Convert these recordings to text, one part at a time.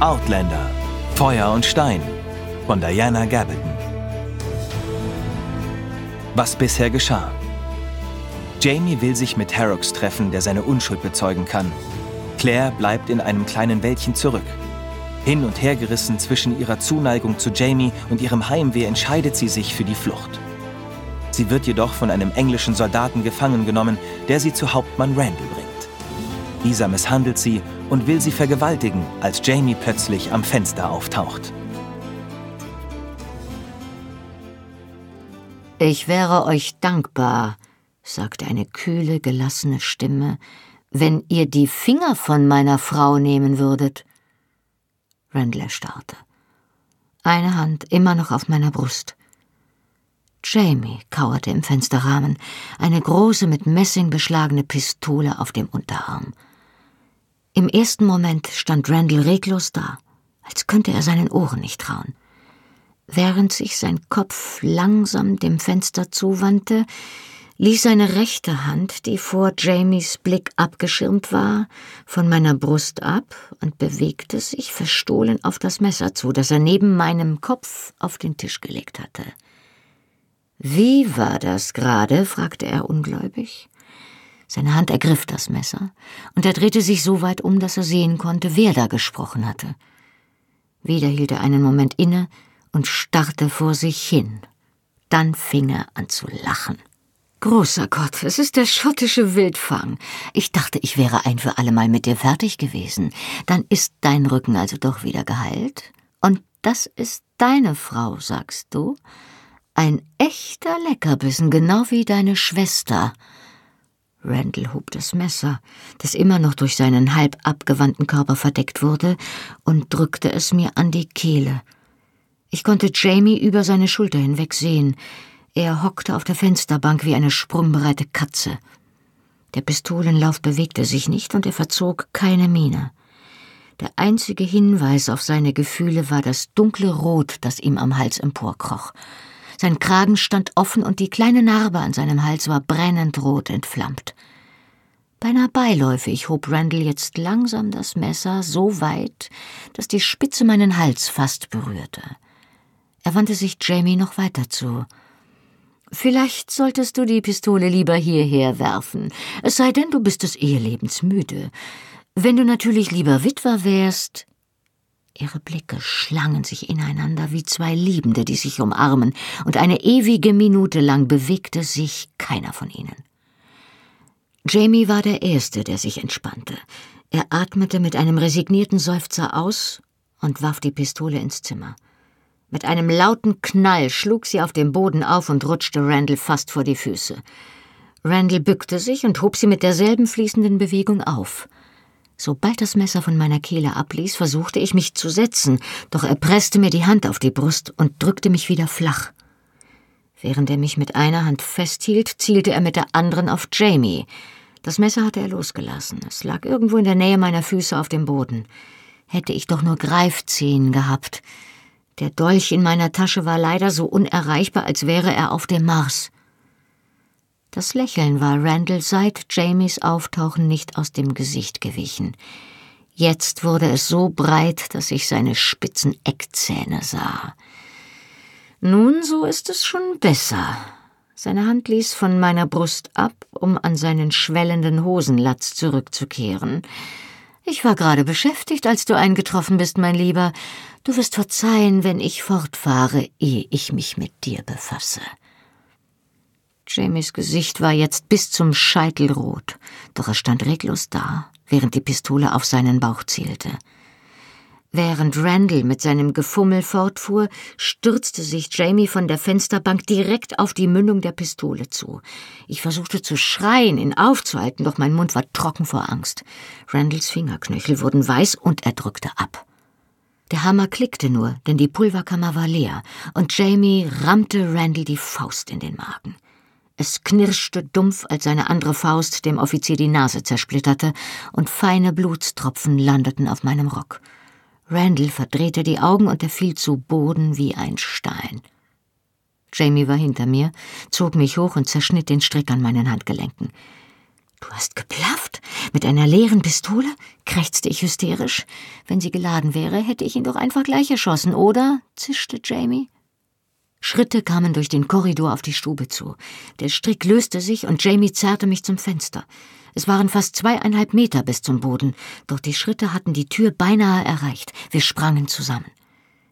Outlander Feuer und Stein von Diana Gabaldon. Was bisher geschah. Jamie will sich mit Harrocks treffen, der seine Unschuld bezeugen kann. Claire bleibt in einem kleinen Wäldchen zurück. Hin und her gerissen zwischen ihrer Zuneigung zu Jamie und ihrem Heimweh entscheidet sie sich für die Flucht. Sie wird jedoch von einem englischen Soldaten gefangen genommen, der sie zu Hauptmann Randall bringt. Dieser misshandelt sie und will sie vergewaltigen, als Jamie plötzlich am Fenster auftaucht. Ich wäre euch dankbar, sagte eine kühle, gelassene Stimme, wenn ihr die Finger von meiner Frau nehmen würdet. Randall erstarrte. Eine Hand immer noch auf meiner Brust. Jamie kauerte im Fensterrahmen, eine große mit Messing beschlagene Pistole auf dem Unterarm. Im ersten Moment stand Randall reglos da, als könnte er seinen Ohren nicht trauen. Während sich sein Kopf langsam dem Fenster zuwandte, ließ seine rechte Hand, die vor Jamies Blick abgeschirmt war, von meiner Brust ab und bewegte sich verstohlen auf das Messer zu, das er neben meinem Kopf auf den Tisch gelegt hatte. Wie war das gerade? fragte er ungläubig. Seine Hand ergriff das Messer, und er drehte sich so weit um, dass er sehen konnte, wer da gesprochen hatte. Wieder hielt er einen Moment inne und starrte vor sich hin. Dann fing er an zu lachen. Großer Gott, es ist der schottische Wildfang. Ich dachte, ich wäre ein für allemal mit dir fertig gewesen. Dann ist dein Rücken also doch wieder geheilt? Und das ist deine Frau, sagst du? Ein echter Leckerbissen, genau wie deine Schwester. Randall hob das Messer, das immer noch durch seinen halb abgewandten Körper verdeckt wurde, und drückte es mir an die Kehle. Ich konnte Jamie über seine Schulter hinweg sehen. Er hockte auf der Fensterbank wie eine sprungbereite Katze. Der Pistolenlauf bewegte sich nicht und er verzog keine Miene. Der einzige Hinweis auf seine Gefühle war das dunkle Rot, das ihm am Hals emporkroch. Sein Kragen stand offen und die kleine Narbe an seinem Hals war brennend rot entflammt. Beinahe beiläufig hob Randall jetzt langsam das Messer so weit, dass die Spitze meinen Hals fast berührte. Er wandte sich Jamie noch weiter zu. Vielleicht solltest du die Pistole lieber hierher werfen, es sei denn, du bist des Ehelebens müde. Wenn du natürlich lieber Witwer wärst, Ihre Blicke schlangen sich ineinander wie zwei Liebende, die sich umarmen, und eine ewige Minute lang bewegte sich keiner von ihnen. Jamie war der Erste, der sich entspannte. Er atmete mit einem resignierten Seufzer aus und warf die Pistole ins Zimmer. Mit einem lauten Knall schlug sie auf dem Boden auf und rutschte Randall fast vor die Füße. Randall bückte sich und hob sie mit derselben fließenden Bewegung auf. Sobald das Messer von meiner Kehle abließ, versuchte ich mich zu setzen, doch er presste mir die Hand auf die Brust und drückte mich wieder flach. Während er mich mit einer Hand festhielt, zielte er mit der anderen auf Jamie. Das Messer hatte er losgelassen. Es lag irgendwo in der Nähe meiner Füße auf dem Boden. Hätte ich doch nur Greifzehen gehabt. Der Dolch in meiner Tasche war leider so unerreichbar, als wäre er auf dem Mars. Das Lächeln war Randall seit Jamies Auftauchen nicht aus dem Gesicht gewichen. Jetzt wurde es so breit, dass ich seine spitzen Eckzähne sah. Nun, so ist es schon besser. Seine Hand ließ von meiner Brust ab, um an seinen schwellenden Hosenlatz zurückzukehren. Ich war gerade beschäftigt, als du eingetroffen bist, mein Lieber. Du wirst verzeihen, wenn ich fortfahre, ehe ich mich mit dir befasse. Jamies Gesicht war jetzt bis zum Scheitel rot, doch er stand reglos da, während die Pistole auf seinen Bauch zielte. Während Randall mit seinem Gefummel fortfuhr, stürzte sich Jamie von der Fensterbank direkt auf die Mündung der Pistole zu. Ich versuchte zu schreien, ihn aufzuhalten, doch mein Mund war trocken vor Angst. Randalls Fingerknöchel wurden weiß und er drückte ab. Der Hammer klickte nur, denn die Pulverkammer war leer, und Jamie rammte Randall die Faust in den Magen. Es knirschte dumpf, als seine andere Faust dem Offizier die Nase zersplitterte, und feine Blutstropfen landeten auf meinem Rock. Randall verdrehte die Augen und er fiel zu Boden wie ein Stein. Jamie war hinter mir, zog mich hoch und zerschnitt den Strick an meinen Handgelenken. Du hast geplafft? Mit einer leeren Pistole? krächzte ich hysterisch. Wenn sie geladen wäre, hätte ich ihn doch einfach gleich erschossen, oder? zischte Jamie. Schritte kamen durch den Korridor auf die Stube zu. Der Strick löste sich und Jamie zerrte mich zum Fenster. Es waren fast zweieinhalb Meter bis zum Boden, doch die Schritte hatten die Tür beinahe erreicht. Wir sprangen zusammen.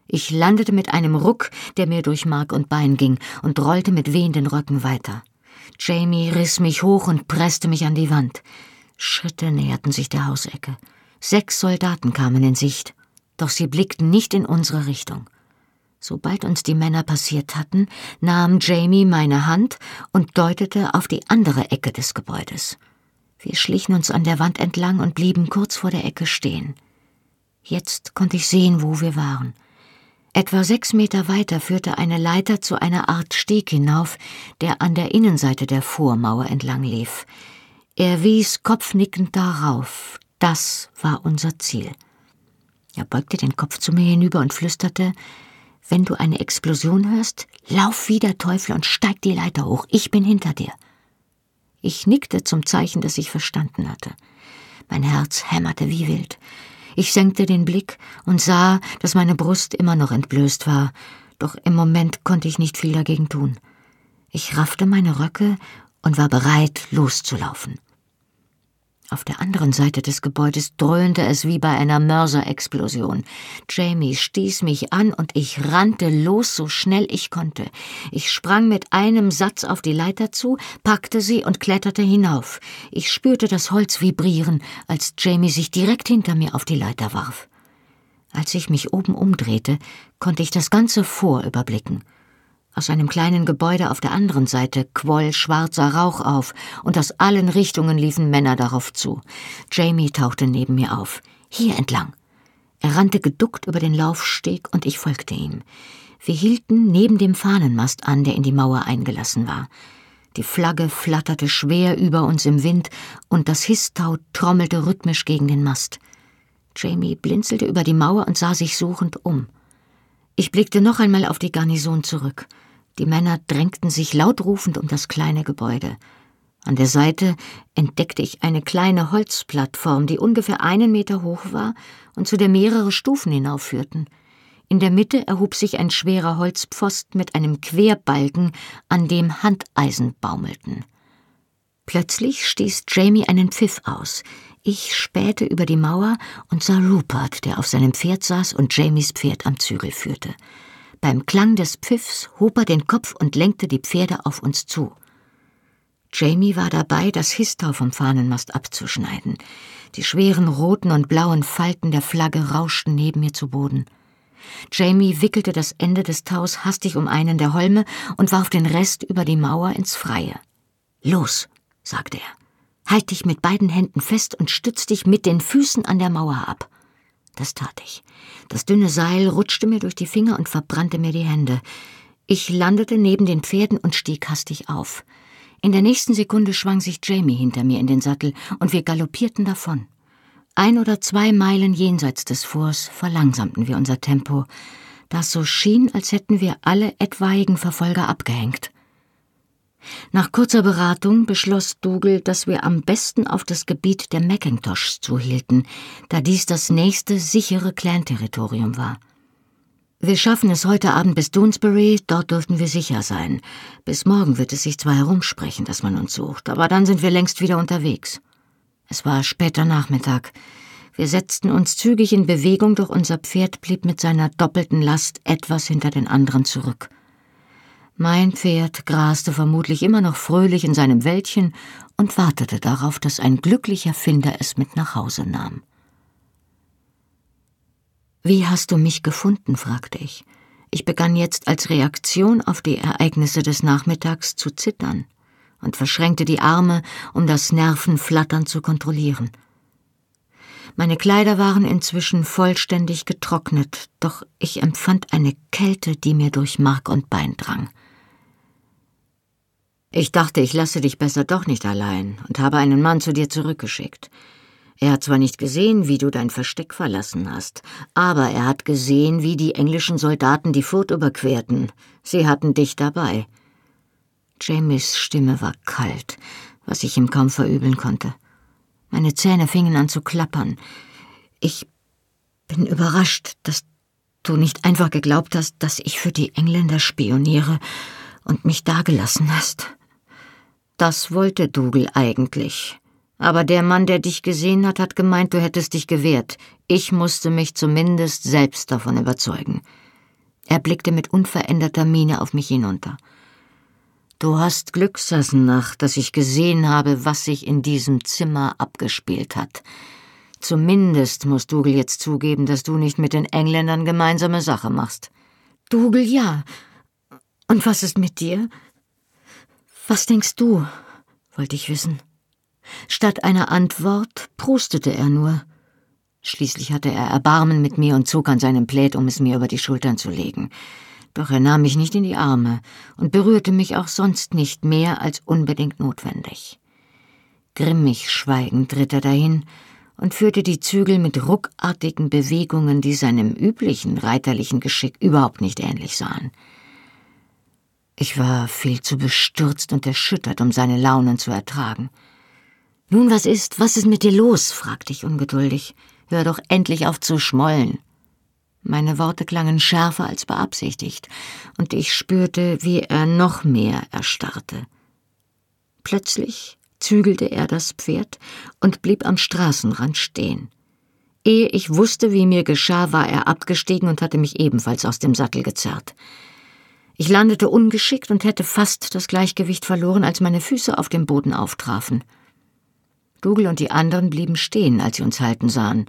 Ich landete mit einem Ruck, der mir durch Mark und Bein ging, und rollte mit wehenden Röcken weiter. Jamie riss mich hoch und presste mich an die Wand. Schritte näherten sich der Hausecke. Sechs Soldaten kamen in Sicht, doch sie blickten nicht in unsere Richtung. Sobald uns die Männer passiert hatten, nahm Jamie meine Hand und deutete auf die andere Ecke des Gebäudes. Wir schlichen uns an der Wand entlang und blieben kurz vor der Ecke stehen. Jetzt konnte ich sehen, wo wir waren. Etwa sechs Meter weiter führte eine Leiter zu einer Art Steg hinauf, der an der Innenseite der Vormauer entlang lief. Er wies kopfnickend darauf. Das war unser Ziel. Er beugte den Kopf zu mir hinüber und flüsterte Wenn du eine Explosion hörst, lauf wie der Teufel und steig die Leiter hoch. Ich bin hinter dir. Ich nickte zum Zeichen, dass ich verstanden hatte. Mein Herz hämmerte wie wild. Ich senkte den Blick und sah, dass meine Brust immer noch entblößt war, doch im Moment konnte ich nicht viel dagegen tun. Ich raffte meine Röcke und war bereit, loszulaufen. Auf der anderen Seite des Gebäudes dröhnte es wie bei einer Mörserexplosion. Jamie stieß mich an und ich rannte los, so schnell ich konnte. Ich sprang mit einem Satz auf die Leiter zu, packte sie und kletterte hinauf. Ich spürte das Holz vibrieren, als Jamie sich direkt hinter mir auf die Leiter warf. Als ich mich oben umdrehte, konnte ich das ganze Vor überblicken. Aus einem kleinen Gebäude auf der anderen Seite quoll schwarzer Rauch auf, und aus allen Richtungen liefen Männer darauf zu. Jamie tauchte neben mir auf. Hier entlang. Er rannte geduckt über den Laufsteg, und ich folgte ihm. Wir hielten neben dem Fahnenmast an, der in die Mauer eingelassen war. Die Flagge flatterte schwer über uns im Wind, und das Histau trommelte rhythmisch gegen den Mast. Jamie blinzelte über die Mauer und sah sich suchend um. Ich blickte noch einmal auf die Garnison zurück. Die Männer drängten sich lautrufend um das kleine Gebäude. An der Seite entdeckte ich eine kleine Holzplattform, die ungefähr einen Meter hoch war und zu der mehrere Stufen hinaufführten. In der Mitte erhob sich ein schwerer Holzpfosten mit einem Querbalken, an dem Handeisen baumelten. Plötzlich stieß Jamie einen Pfiff aus. Ich spähte über die Mauer und sah Rupert, der auf seinem Pferd saß und Jamies Pferd am Zügel führte. Beim Klang des Pfiffs hob er den Kopf und lenkte die Pferde auf uns zu. Jamie war dabei, das Histau vom Fahnenmast abzuschneiden. Die schweren roten und blauen Falten der Flagge rauschten neben mir zu Boden. Jamie wickelte das Ende des Taus hastig um einen der Holme und warf den Rest über die Mauer ins Freie. Los, sagte er. Halt dich mit beiden Händen fest und stütz dich mit den Füßen an der Mauer ab. Das tat ich. Das dünne Seil rutschte mir durch die Finger und verbrannte mir die Hände. Ich landete neben den Pferden und stieg hastig auf. In der nächsten Sekunde schwang sich Jamie hinter mir in den Sattel und wir galoppierten davon. Ein oder zwei Meilen jenseits des Forts verlangsamten wir unser Tempo, das so schien, als hätten wir alle etwaigen Verfolger abgehängt. Nach kurzer Beratung beschloss Dougal, dass wir am besten auf das Gebiet der Macintoshs zuhielten, da dies das nächste sichere Clan-Territorium war. Wir schaffen es heute Abend bis Doonesbury, dort dürften wir sicher sein. Bis morgen wird es sich zwar herumsprechen, dass man uns sucht, aber dann sind wir längst wieder unterwegs. Es war später Nachmittag. Wir setzten uns zügig in Bewegung, doch unser Pferd blieb mit seiner doppelten Last etwas hinter den anderen zurück. Mein Pferd graste vermutlich immer noch fröhlich in seinem Wäldchen und wartete darauf, dass ein glücklicher Finder es mit nach Hause nahm. Wie hast du mich gefunden? fragte ich. Ich begann jetzt als Reaktion auf die Ereignisse des Nachmittags zu zittern und verschränkte die Arme, um das Nervenflattern zu kontrollieren. Meine Kleider waren inzwischen vollständig getrocknet, doch ich empfand eine Kälte, die mir durch Mark und Bein drang. Ich dachte, ich lasse dich besser doch nicht allein und habe einen Mann zu dir zurückgeschickt. Er hat zwar nicht gesehen, wie du dein Versteck verlassen hast, aber er hat gesehen, wie die englischen Soldaten die Furt überquerten. Sie hatten dich dabei. Jamies Stimme war kalt, was ich ihm kaum verübeln konnte. Mein Meine Zähne fingen an zu klappern. Ich bin überrascht, dass du nicht einfach geglaubt hast, dass ich für die Engländer spioniere und mich dagelassen hast. Das wollte Dougal eigentlich. Aber der Mann, der dich gesehen hat, hat gemeint, du hättest dich gewehrt. Ich musste mich zumindest selbst davon überzeugen. Er blickte mit unveränderter Miene auf mich hinunter. Du hast Glück, Sassenach, dass ich gesehen habe, was sich in diesem Zimmer abgespielt hat. Zumindest muss Dougal jetzt zugeben, dass du nicht mit den Engländern gemeinsame Sache machst. Dougal, ja. Und was ist mit dir? Was denkst du? wollte ich wissen. Statt einer Antwort prustete er nur. Schließlich hatte er Erbarmen mit mir und zog an seinem Plaid, um es mir über die Schultern zu legen. Doch er nahm mich nicht in die Arme und berührte mich auch sonst nicht mehr als unbedingt notwendig. Grimmig schweigend ritt er dahin und führte die Zügel mit ruckartigen Bewegungen, die seinem üblichen reiterlichen Geschick überhaupt nicht ähnlich sahen. Ich war viel zu bestürzt und erschüttert, um seine Launen zu ertragen. Nun, was ist, was ist mit dir los? fragte ich ungeduldig. Hör doch endlich auf zu schmollen. Meine Worte klangen schärfer als beabsichtigt, und ich spürte, wie er noch mehr erstarrte. Plötzlich zügelte er das Pferd und blieb am Straßenrand stehen. Ehe ich wusste, wie mir geschah, war er abgestiegen und hatte mich ebenfalls aus dem Sattel gezerrt. Ich landete ungeschickt und hätte fast das Gleichgewicht verloren, als meine Füße auf dem Boden auftrafen. Dougal und die anderen blieben stehen, als sie uns halten sahen.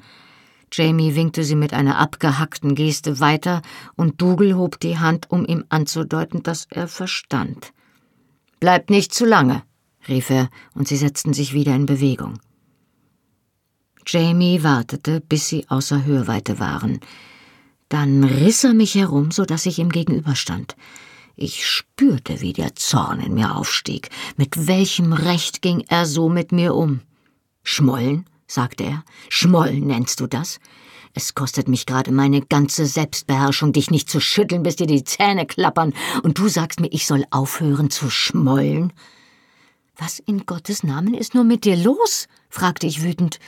Jamie winkte sie mit einer abgehackten Geste weiter, und Dougal hob die Hand, um ihm anzudeuten, dass er verstand. Bleibt nicht zu lange, rief er, und sie setzten sich wieder in Bewegung. Jamie wartete, bis sie außer Hörweite waren. Dann riss er mich herum, so dass ich ihm gegenüberstand. Ich spürte, wie der Zorn in mir aufstieg. Mit welchem Recht ging er so mit mir um? Schmollen? sagte er. Schmollen nennst du das? Es kostet mich gerade meine ganze Selbstbeherrschung, dich nicht zu schütteln, bis dir die Zähne klappern, und du sagst mir, ich soll aufhören zu schmollen? Was in Gottes Namen ist nur mit dir los? fragte ich wütend.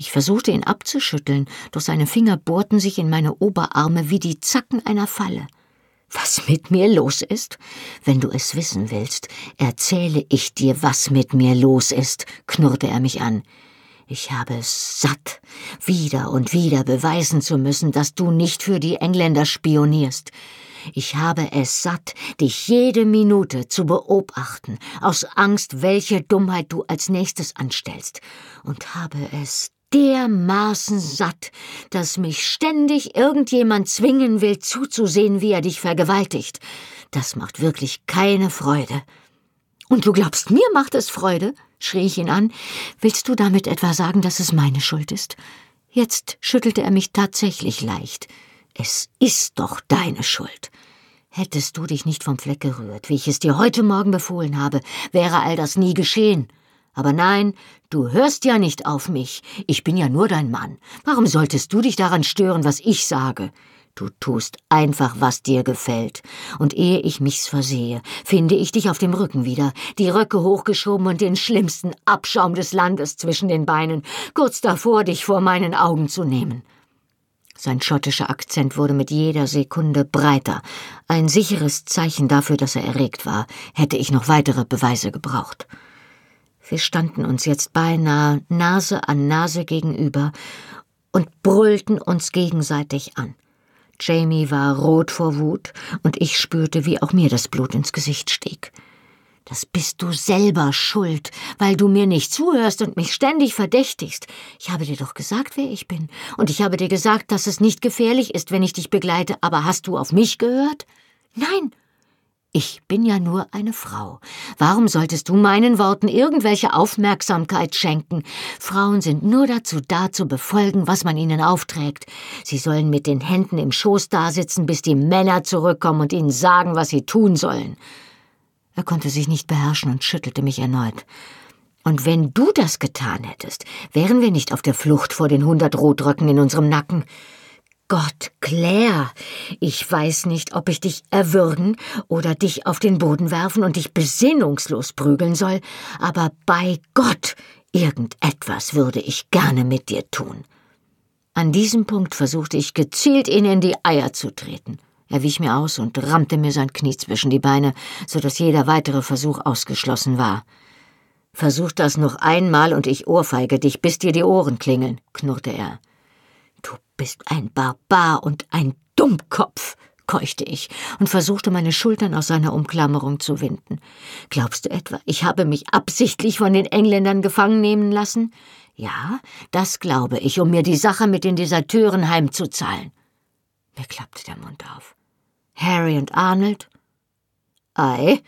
Ich versuchte ihn abzuschütteln, doch seine Finger bohrten sich in meine Oberarme wie die Zacken einer Falle. Was mit mir los ist? Wenn du es wissen willst, erzähle ich dir, was mit mir los ist, knurrte er mich an. Ich habe es satt, wieder und wieder beweisen zu müssen, dass du nicht für die Engländer spionierst. Ich habe es satt, dich jede Minute zu beobachten, aus Angst, welche Dummheit du als nächstes anstellst, und habe es dermaßen satt, dass mich ständig irgendjemand zwingen will, zuzusehen, wie er dich vergewaltigt. Das macht wirklich keine Freude. Und du glaubst, mir macht es Freude? schrie ich ihn an. Willst du damit etwa sagen, dass es meine Schuld ist? Jetzt schüttelte er mich tatsächlich leicht. Es ist doch deine Schuld. Hättest du dich nicht vom Fleck gerührt, wie ich es dir heute Morgen befohlen habe, wäre all das nie geschehen. Aber nein, du hörst ja nicht auf mich. Ich bin ja nur dein Mann. Warum solltest du dich daran stören, was ich sage? Du tust einfach, was dir gefällt. Und ehe ich mich's versehe, finde ich dich auf dem Rücken wieder, die Röcke hochgeschoben und den schlimmsten Abschaum des Landes zwischen den Beinen, kurz davor, dich vor meinen Augen zu nehmen. Sein schottischer Akzent wurde mit jeder Sekunde breiter. Ein sicheres Zeichen dafür, dass er erregt war, hätte ich noch weitere Beweise gebraucht. Wir standen uns jetzt beinahe Nase an Nase gegenüber und brüllten uns gegenseitig an. Jamie war rot vor Wut, und ich spürte, wie auch mir das Blut ins Gesicht stieg. Das bist du selber schuld, weil du mir nicht zuhörst und mich ständig verdächtigst. Ich habe dir doch gesagt, wer ich bin. Und ich habe dir gesagt, dass es nicht gefährlich ist, wenn ich dich begleite. Aber hast du auf mich gehört? Nein, ich bin ja nur eine Frau. Warum solltest du meinen Worten irgendwelche Aufmerksamkeit schenken? Frauen sind nur dazu da, zu befolgen, was man ihnen aufträgt. Sie sollen mit den Händen im Schoß dasitzen, bis die Männer zurückkommen und ihnen sagen, was sie tun sollen. Er konnte sich nicht beherrschen und schüttelte mich erneut. Und wenn du das getan hättest, wären wir nicht auf der Flucht vor den hundert Rotröcken in unserem Nacken. Gott, Claire, ich weiß nicht, ob ich dich erwürgen oder dich auf den Boden werfen und dich besinnungslos prügeln soll, aber bei Gott, Irgendetwas würde ich gerne mit dir tun. An diesem Punkt versuchte ich gezielt, ihn in die Eier zu treten. Er wich mir aus und rammte mir sein Knie zwischen die Beine, so dass jeder weitere Versuch ausgeschlossen war. Versuch das noch einmal und ich ohrfeige dich, bis dir die Ohren klingeln, knurrte er. Du bist ein Barbar und ein Dummkopf, keuchte ich und versuchte meine Schultern aus seiner Umklammerung zu winden. Glaubst du etwa, ich habe mich absichtlich von den Engländern gefangen nehmen lassen? Ja, das glaube ich, um mir die Sache mit den Deserteuren heimzuzahlen. Mir klappte der Mund auf. Harry und Arnold? Ei,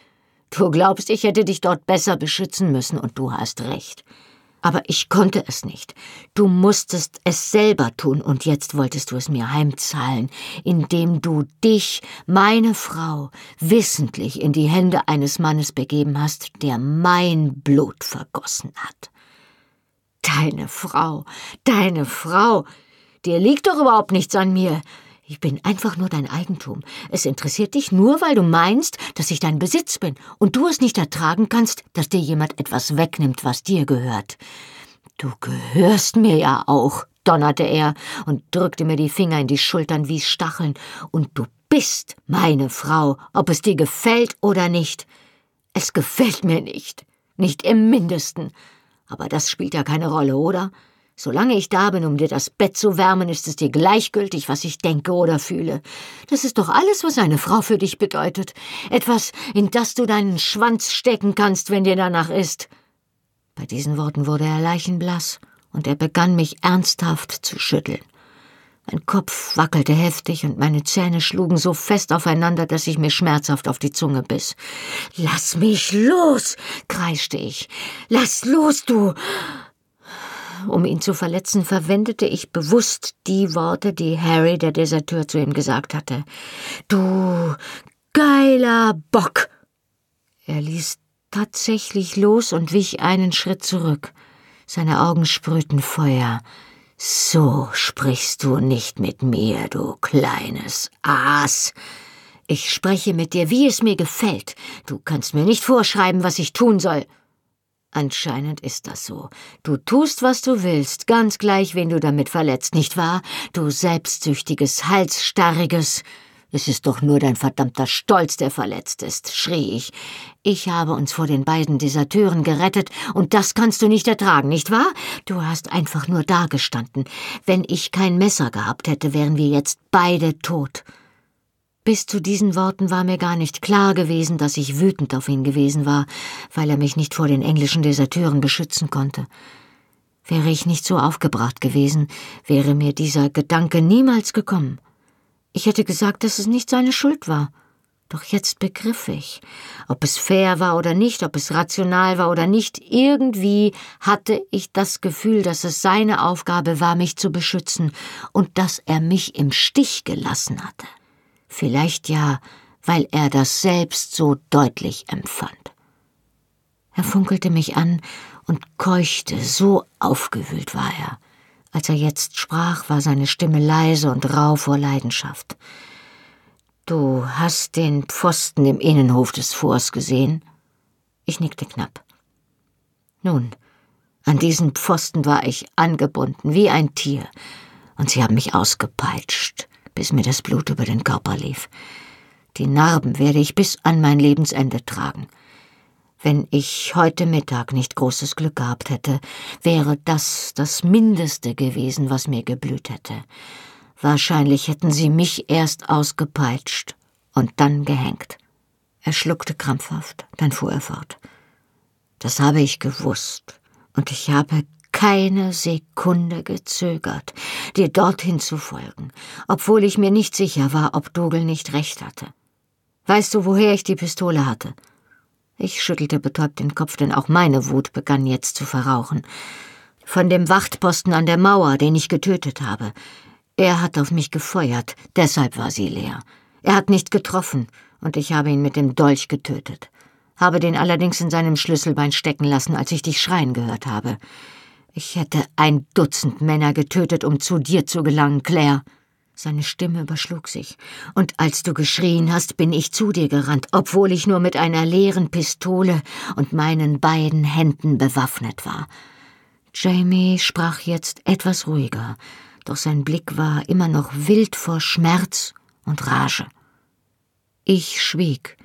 du glaubst, ich hätte dich dort besser beschützen müssen, und du hast recht. Aber ich konnte es nicht. Du musstest es selber tun, und jetzt wolltest du es mir heimzahlen, indem du dich, meine Frau, wissentlich in die Hände eines Mannes begeben hast, der mein Blut vergossen hat. Deine Frau, deine Frau, dir liegt doch überhaupt nichts an mir. Ich bin einfach nur dein Eigentum. Es interessiert dich nur, weil du meinst, dass ich dein Besitz bin und du es nicht ertragen kannst, dass dir jemand etwas wegnimmt, was dir gehört. Du gehörst mir ja auch, donnerte er und drückte mir die Finger in die Schultern wie Stacheln, und du bist meine Frau, ob es dir gefällt oder nicht. Es gefällt mir nicht, nicht im mindesten. Aber das spielt ja keine Rolle, oder? Solange ich da bin, um dir das Bett zu wärmen, ist es dir gleichgültig, was ich denke oder fühle. Das ist doch alles, was eine Frau für dich bedeutet. Etwas, in das du deinen Schwanz stecken kannst, wenn dir danach ist. Bei diesen Worten wurde er leichenblass, und er begann mich ernsthaft zu schütteln. Mein Kopf wackelte heftig und meine Zähne schlugen so fest aufeinander, dass ich mir schmerzhaft auf die Zunge biss. Lass mich los, kreischte ich. Lass los, du. Um ihn zu verletzen, verwendete ich bewusst die Worte, die Harry, der Deserteur, zu ihm gesagt hatte. Du geiler Bock. Er ließ tatsächlich los und wich einen Schritt zurück. Seine Augen sprühten Feuer. So sprichst du nicht mit mir, du kleines Aas. Ich spreche mit dir, wie es mir gefällt. Du kannst mir nicht vorschreiben, was ich tun soll. Anscheinend ist das so. Du tust, was du willst, ganz gleich, wen du damit verletzt, nicht wahr? Du selbstsüchtiges, halsstarriges. Es ist doch nur dein verdammter Stolz, der verletzt ist, schrie ich. Ich habe uns vor den beiden Deserteuren gerettet, und das kannst du nicht ertragen, nicht wahr? Du hast einfach nur dagestanden. Wenn ich kein Messer gehabt hätte, wären wir jetzt beide tot. Bis zu diesen Worten war mir gar nicht klar gewesen, dass ich wütend auf ihn gewesen war, weil er mich nicht vor den englischen Deserteuren beschützen konnte. Wäre ich nicht so aufgebracht gewesen, wäre mir dieser Gedanke niemals gekommen. Ich hätte gesagt, dass es nicht seine Schuld war. Doch jetzt begriff ich, ob es fair war oder nicht, ob es rational war oder nicht, irgendwie hatte ich das Gefühl, dass es seine Aufgabe war, mich zu beschützen und dass er mich im Stich gelassen hatte. Vielleicht ja, weil er das selbst so deutlich empfand. Er funkelte mich an und keuchte, so aufgewühlt war er. Als er jetzt sprach, war seine Stimme leise und rau vor Leidenschaft. Du hast den Pfosten im Innenhof des Forts gesehen? Ich nickte knapp. Nun, an diesen Pfosten war ich angebunden wie ein Tier, und sie haben mich ausgepeitscht bis mir das Blut über den Körper lief. Die Narben werde ich bis an mein Lebensende tragen. Wenn ich heute Mittag nicht großes Glück gehabt hätte, wäre das das Mindeste gewesen, was mir geblüht hätte. Wahrscheinlich hätten sie mich erst ausgepeitscht und dann gehängt. Er schluckte krampfhaft, dann fuhr er fort. Das habe ich gewusst, und ich habe keine Sekunde gezögert, dir dorthin zu folgen, obwohl ich mir nicht sicher war, ob Dougal nicht recht hatte. Weißt du, woher ich die Pistole hatte? Ich schüttelte betäubt den Kopf, denn auch meine Wut begann jetzt zu verrauchen. Von dem Wachtposten an der Mauer, den ich getötet habe. Er hat auf mich gefeuert, deshalb war sie leer. Er hat nicht getroffen, und ich habe ihn mit dem Dolch getötet. Habe den allerdings in seinem Schlüsselbein stecken lassen, als ich dich schreien gehört habe. Ich hätte ein Dutzend Männer getötet, um zu dir zu gelangen, Claire. Seine Stimme überschlug sich. Und als du geschrien hast, bin ich zu dir gerannt, obwohl ich nur mit einer leeren Pistole und meinen beiden Händen bewaffnet war. Jamie sprach jetzt etwas ruhiger, doch sein Blick war immer noch wild vor Schmerz und Rage. Ich schwieg.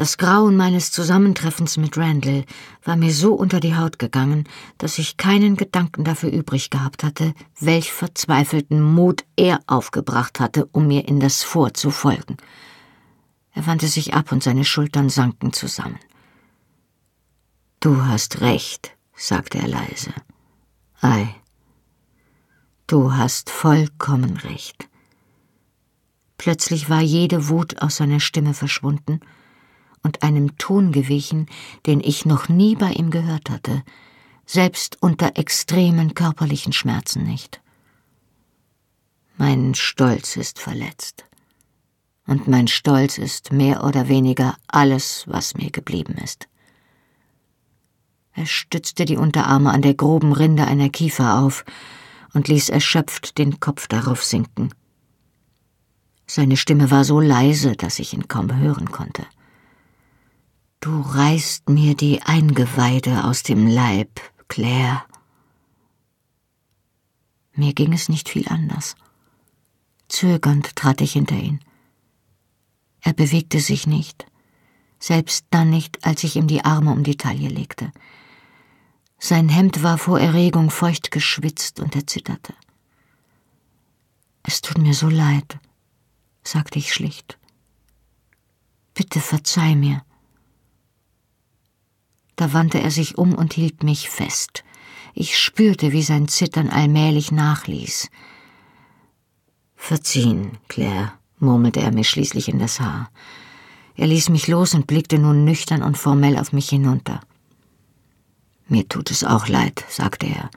Das Grauen meines Zusammentreffens mit Randall war mir so unter die Haut gegangen, dass ich keinen Gedanken dafür übrig gehabt hatte, welch verzweifelten Mut er aufgebracht hatte, um mir in das Vor zu folgen. Er wandte sich ab und seine Schultern sanken zusammen. Du hast recht, sagte er leise. Ei, du hast vollkommen recht. Plötzlich war jede Wut aus seiner Stimme verschwunden und einem Ton gewichen, den ich noch nie bei ihm gehört hatte, selbst unter extremen körperlichen Schmerzen nicht. Mein Stolz ist verletzt. Und mein Stolz ist mehr oder weniger alles, was mir geblieben ist. Er stützte die Unterarme an der groben Rinde einer Kiefer auf und ließ erschöpft den Kopf darauf sinken. Seine Stimme war so leise, dass ich ihn kaum hören konnte. Du reißt mir die Eingeweide aus dem Leib, Claire. Mir ging es nicht viel anders. Zögernd trat ich hinter ihn. Er bewegte sich nicht, selbst dann nicht, als ich ihm die Arme um die Taille legte. Sein Hemd war vor Erregung feucht geschwitzt und er zitterte. Es tut mir so leid, sagte ich schlicht. Bitte verzeih mir. Da wandte er sich um und hielt mich fest. Ich spürte, wie sein Zittern allmählich nachließ. Verziehen, Claire, murmelte er mir schließlich in das Haar. Er ließ mich los und blickte nun nüchtern und formell auf mich hinunter. Mir tut es auch leid, sagte er.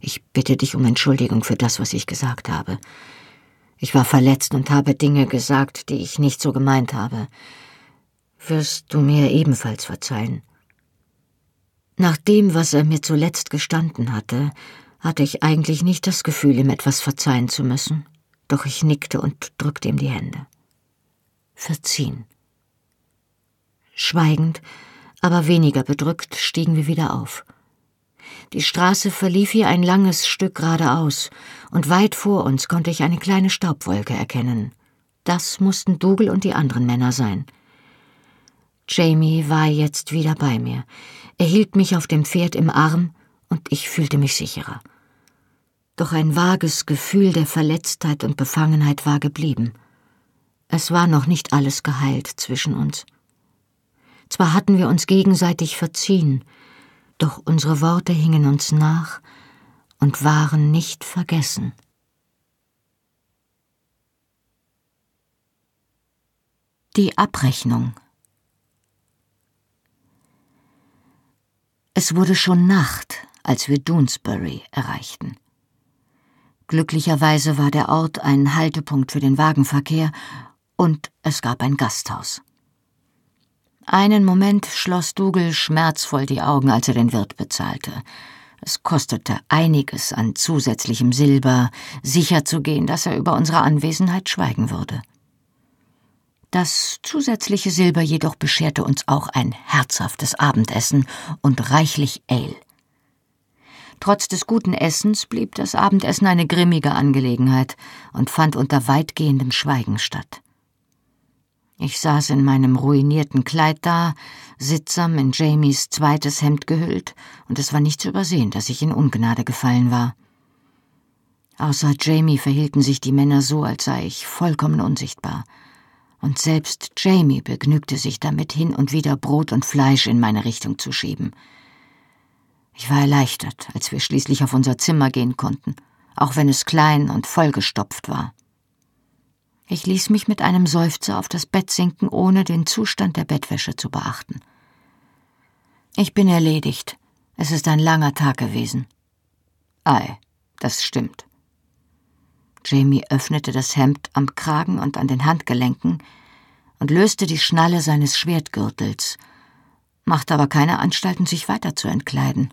Ich bitte dich um Entschuldigung für das, was ich gesagt habe. Ich war verletzt und habe Dinge gesagt, die ich nicht so gemeint habe. Wirst du mir ebenfalls verzeihen? Nach dem, was er mir zuletzt gestanden hatte, hatte ich eigentlich nicht das Gefühl, ihm etwas verzeihen zu müssen, doch ich nickte und drückte ihm die Hände. Verziehen. Schweigend, aber weniger bedrückt stiegen wir wieder auf. Die Straße verlief hier ein langes Stück geradeaus, und weit vor uns konnte ich eine kleine Staubwolke erkennen. Das mussten Dougal und die anderen Männer sein. Jamie war jetzt wieder bei mir. Er hielt mich auf dem Pferd im Arm, und ich fühlte mich sicherer. Doch ein vages Gefühl der Verletztheit und Befangenheit war geblieben. Es war noch nicht alles geheilt zwischen uns. Zwar hatten wir uns gegenseitig verziehen, doch unsere Worte hingen uns nach und waren nicht vergessen. Die Abrechnung Es wurde schon Nacht, als wir Doonesbury erreichten. Glücklicherweise war der Ort ein Haltepunkt für den Wagenverkehr und es gab ein Gasthaus. Einen Moment schloss Dougal schmerzvoll die Augen, als er den Wirt bezahlte. Es kostete einiges an zusätzlichem Silber, sicherzugehen, dass er über unsere Anwesenheit schweigen würde. Das zusätzliche Silber jedoch bescherte uns auch ein herzhaftes Abendessen und reichlich Ale. Trotz des guten Essens blieb das Abendessen eine grimmige Angelegenheit und fand unter weitgehendem Schweigen statt. Ich saß in meinem ruinierten Kleid da, sittsam in Jamies zweites Hemd gehüllt, und es war nicht zu übersehen, dass ich in Ungnade gefallen war. Außer Jamie verhielten sich die Männer so, als sei ich vollkommen unsichtbar. Und selbst Jamie begnügte sich damit, hin und wieder Brot und Fleisch in meine Richtung zu schieben. Ich war erleichtert, als wir schließlich auf unser Zimmer gehen konnten, auch wenn es klein und vollgestopft war. Ich ließ mich mit einem Seufzer auf das Bett sinken, ohne den Zustand der Bettwäsche zu beachten. Ich bin erledigt. Es ist ein langer Tag gewesen. Ei, das stimmt. Jamie öffnete das Hemd am Kragen und an den Handgelenken und löste die Schnalle seines Schwertgürtels, machte aber keine Anstalten, sich weiter zu entkleiden.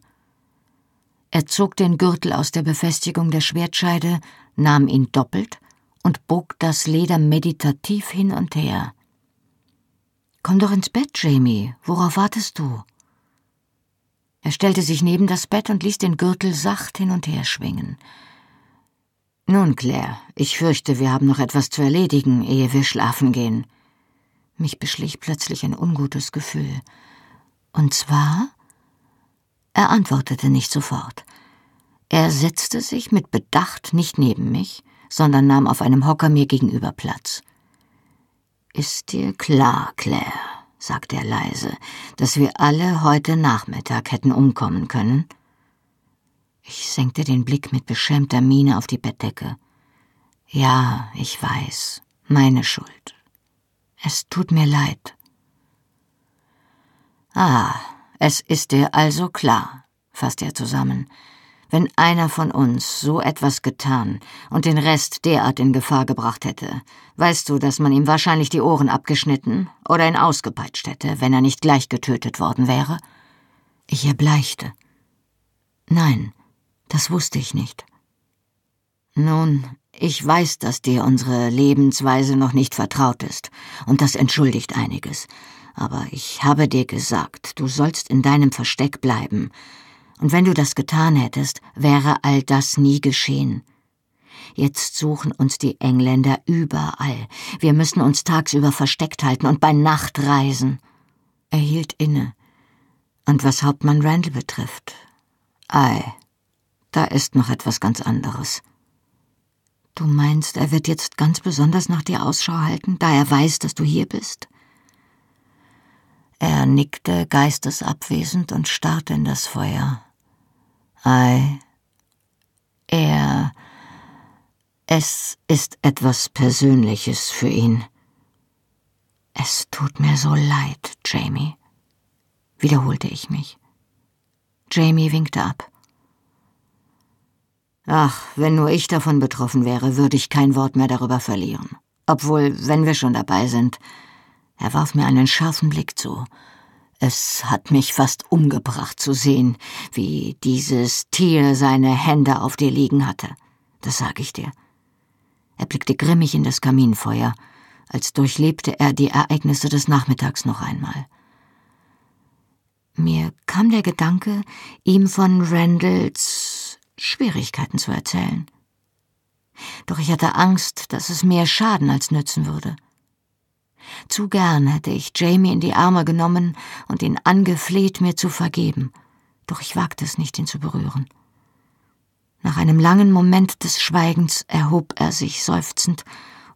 Er zog den Gürtel aus der Befestigung der Schwertscheide, nahm ihn doppelt und bog das Leder meditativ hin und her. Komm doch ins Bett, Jamie. Worauf wartest du? Er stellte sich neben das Bett und ließ den Gürtel sacht hin und her schwingen. Nun, Claire, ich fürchte, wir haben noch etwas zu erledigen, ehe wir schlafen gehen. Mich beschlich plötzlich ein ungutes Gefühl. Und zwar? Er antwortete nicht sofort. Er setzte sich mit Bedacht nicht neben mich, sondern nahm auf einem Hocker mir gegenüber Platz. Ist dir klar, Claire, sagte er leise, dass wir alle heute Nachmittag hätten umkommen können? Ich senkte den Blick mit beschämter Miene auf die Bettdecke. Ja, ich weiß, meine Schuld. Es tut mir leid. Ah, es ist dir also klar, fasste er zusammen. Wenn einer von uns so etwas getan und den Rest derart in Gefahr gebracht hätte, weißt du, dass man ihm wahrscheinlich die Ohren abgeschnitten oder ihn ausgepeitscht hätte, wenn er nicht gleich getötet worden wäre? Ich erbleichte. Das wusste ich nicht. Nun, ich weiß, dass dir unsere Lebensweise noch nicht vertraut ist, und das entschuldigt einiges. Aber ich habe dir gesagt, du sollst in deinem Versteck bleiben. Und wenn du das getan hättest, wäre all das nie geschehen. Jetzt suchen uns die Engländer überall. Wir müssen uns tagsüber versteckt halten und bei Nacht reisen. Er hielt inne. Und was Hauptmann Randall betrifft, ei, da ist noch etwas ganz anderes. Du meinst, er wird jetzt ganz besonders nach dir Ausschau halten, da er weiß, dass du hier bist? Er nickte geistesabwesend und starrte in das Feuer. Ei, er. Es ist etwas Persönliches für ihn. Es tut mir so leid, Jamie, wiederholte ich mich. Jamie winkte ab. Ach, wenn nur ich davon betroffen wäre, würde ich kein Wort mehr darüber verlieren. Obwohl, wenn wir schon dabei sind, er warf mir einen scharfen Blick zu. Es hat mich fast umgebracht zu sehen, wie dieses Tier seine Hände auf dir liegen hatte. Das sag ich dir. Er blickte grimmig in das Kaminfeuer, als durchlebte er die Ereignisse des Nachmittags noch einmal. Mir kam der Gedanke, ihm von Randalls Schwierigkeiten zu erzählen. Doch ich hatte Angst, dass es mehr schaden als nützen würde. Zu gern hätte ich Jamie in die Arme genommen und ihn angefleht, mir zu vergeben, doch ich wagte es nicht, ihn zu berühren. Nach einem langen Moment des Schweigens erhob er sich seufzend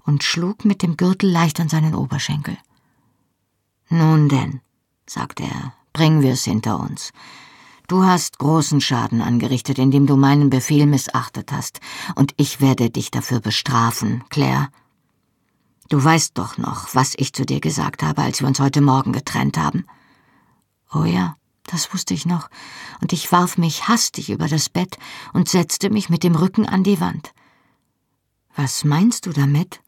und schlug mit dem Gürtel leicht an seinen Oberschenkel. Nun denn, sagte er, bringen wir es hinter uns. Du hast großen Schaden angerichtet, indem du meinen Befehl missachtet hast, und ich werde dich dafür bestrafen, Claire. Du weißt doch noch, was ich zu dir gesagt habe, als wir uns heute Morgen getrennt haben. Oh ja, das wusste ich noch, und ich warf mich hastig über das Bett und setzte mich mit dem Rücken an die Wand. Was meinst du damit?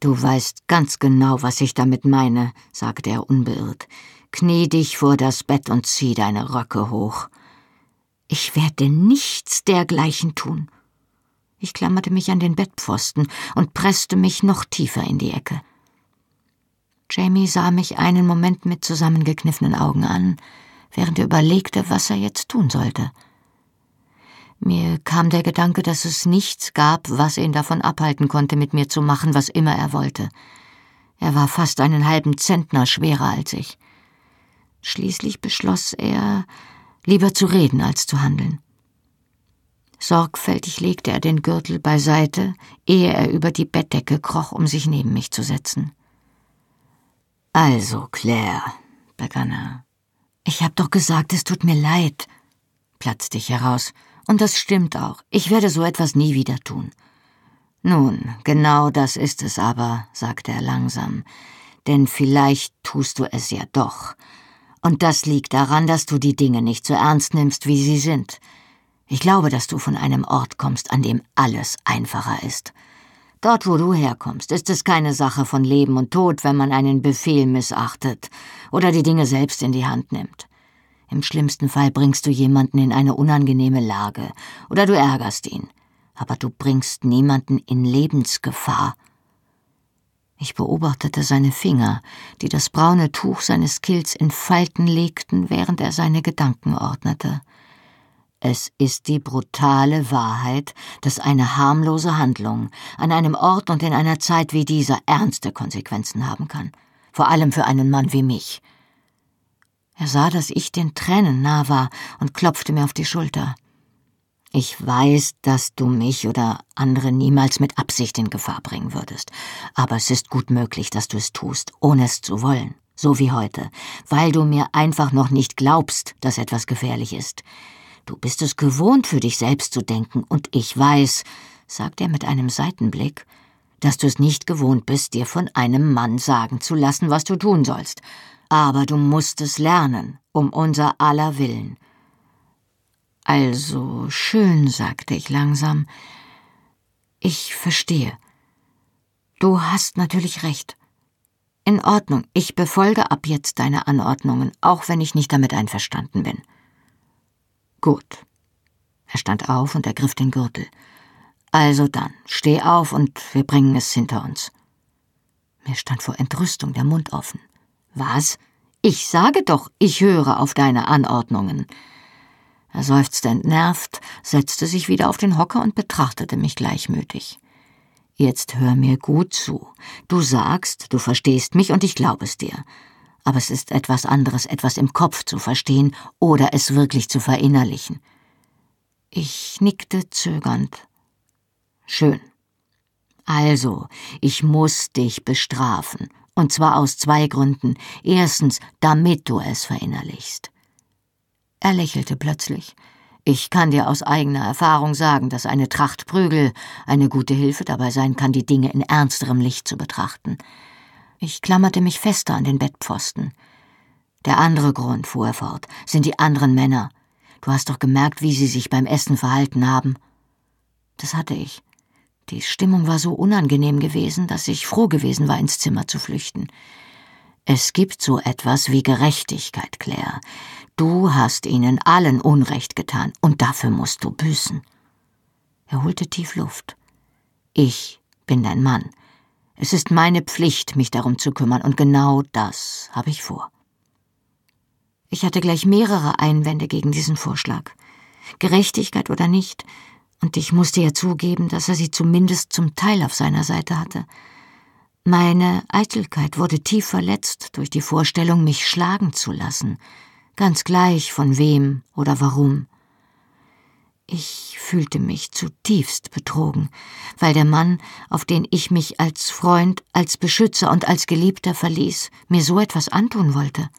Du weißt ganz genau, was ich damit meine, sagte er unbeirrt. Knie dich vor das Bett und zieh deine Röcke hoch. Ich werde nichts dergleichen tun. Ich klammerte mich an den Bettpfosten und presste mich noch tiefer in die Ecke. Jamie sah mich einen Moment mit zusammengekniffenen Augen an, während er überlegte, was er jetzt tun sollte. Mir kam der Gedanke, dass es nichts gab, was ihn davon abhalten konnte, mit mir zu machen, was immer er wollte. Er war fast einen halben Zentner schwerer als ich. Schließlich beschloss er, lieber zu reden als zu handeln. Sorgfältig legte er den Gürtel beiseite, ehe er über die Bettdecke kroch, um sich neben mich zu setzen. Also, Claire, begann er. Ich hab doch gesagt, es tut mir leid, platzte ich heraus. Und das stimmt auch. Ich werde so etwas nie wieder tun. Nun, genau das ist es aber, sagte er langsam. Denn vielleicht tust du es ja doch. Und das liegt daran, dass du die Dinge nicht so ernst nimmst, wie sie sind. Ich glaube, dass du von einem Ort kommst, an dem alles einfacher ist. Dort, wo du herkommst, ist es keine Sache von Leben und Tod, wenn man einen Befehl missachtet oder die Dinge selbst in die Hand nimmt. Im schlimmsten Fall bringst du jemanden in eine unangenehme Lage oder du ärgerst ihn, aber du bringst niemanden in Lebensgefahr. Ich beobachtete seine Finger, die das braune Tuch seines Kills in Falten legten, während er seine Gedanken ordnete. Es ist die brutale Wahrheit, dass eine harmlose Handlung an einem Ort und in einer Zeit wie dieser ernste Konsequenzen haben kann, vor allem für einen Mann wie mich. Er sah, dass ich den Tränen nah war und klopfte mir auf die Schulter. Ich weiß, dass du mich oder andere niemals mit Absicht in Gefahr bringen würdest, aber es ist gut möglich, dass du es tust, ohne es zu wollen, so wie heute, weil du mir einfach noch nicht glaubst, dass etwas gefährlich ist. Du bist es gewohnt, für dich selbst zu denken, und ich weiß, sagt er mit einem Seitenblick, dass du es nicht gewohnt bist, dir von einem Mann sagen zu lassen, was du tun sollst. Aber du musst es lernen, um unser aller Willen. Also schön, sagte ich langsam. Ich verstehe. Du hast natürlich recht. In Ordnung, ich befolge ab jetzt deine Anordnungen, auch wenn ich nicht damit einverstanden bin. Gut. Er stand auf und ergriff den Gürtel. Also dann, steh auf und wir bringen es hinter uns. Mir stand vor Entrüstung der Mund offen. Was? Ich sage doch, ich höre auf deine Anordnungen. Er seufzte entnervt, setzte sich wieder auf den Hocker und betrachtete mich gleichmütig. Jetzt hör mir gut zu. Du sagst, du verstehst mich und ich glaube es dir. Aber es ist etwas anderes, etwas im Kopf zu verstehen oder es wirklich zu verinnerlichen. Ich nickte zögernd. Schön. Also, ich muss dich bestrafen. Und zwar aus zwei Gründen. Erstens, damit du es verinnerlichst. Er lächelte plötzlich. Ich kann dir aus eigener Erfahrung sagen, dass eine Tracht Prügel eine gute Hilfe dabei sein kann, die Dinge in ernsterem Licht zu betrachten. Ich klammerte mich fester an den Bettpfosten. Der andere Grund, fuhr er fort, sind die anderen Männer. Du hast doch gemerkt, wie sie sich beim Essen verhalten haben. Das hatte ich. Die Stimmung war so unangenehm gewesen, dass ich froh gewesen war, ins Zimmer zu flüchten. Es gibt so etwas wie Gerechtigkeit, Claire. Du hast ihnen allen Unrecht getan, und dafür musst du büßen. Er holte tief Luft. Ich bin dein Mann. Es ist meine Pflicht, mich darum zu kümmern, und genau das habe ich vor. Ich hatte gleich mehrere Einwände gegen diesen Vorschlag. Gerechtigkeit oder nicht, und ich musste ja zugeben, dass er sie zumindest zum Teil auf seiner Seite hatte. Meine Eitelkeit wurde tief verletzt durch die Vorstellung, mich schlagen zu lassen, ganz gleich von wem oder warum. Ich fühlte mich zutiefst betrogen, weil der Mann, auf den ich mich als Freund, als Beschützer und als Geliebter verließ, mir so etwas antun wollte.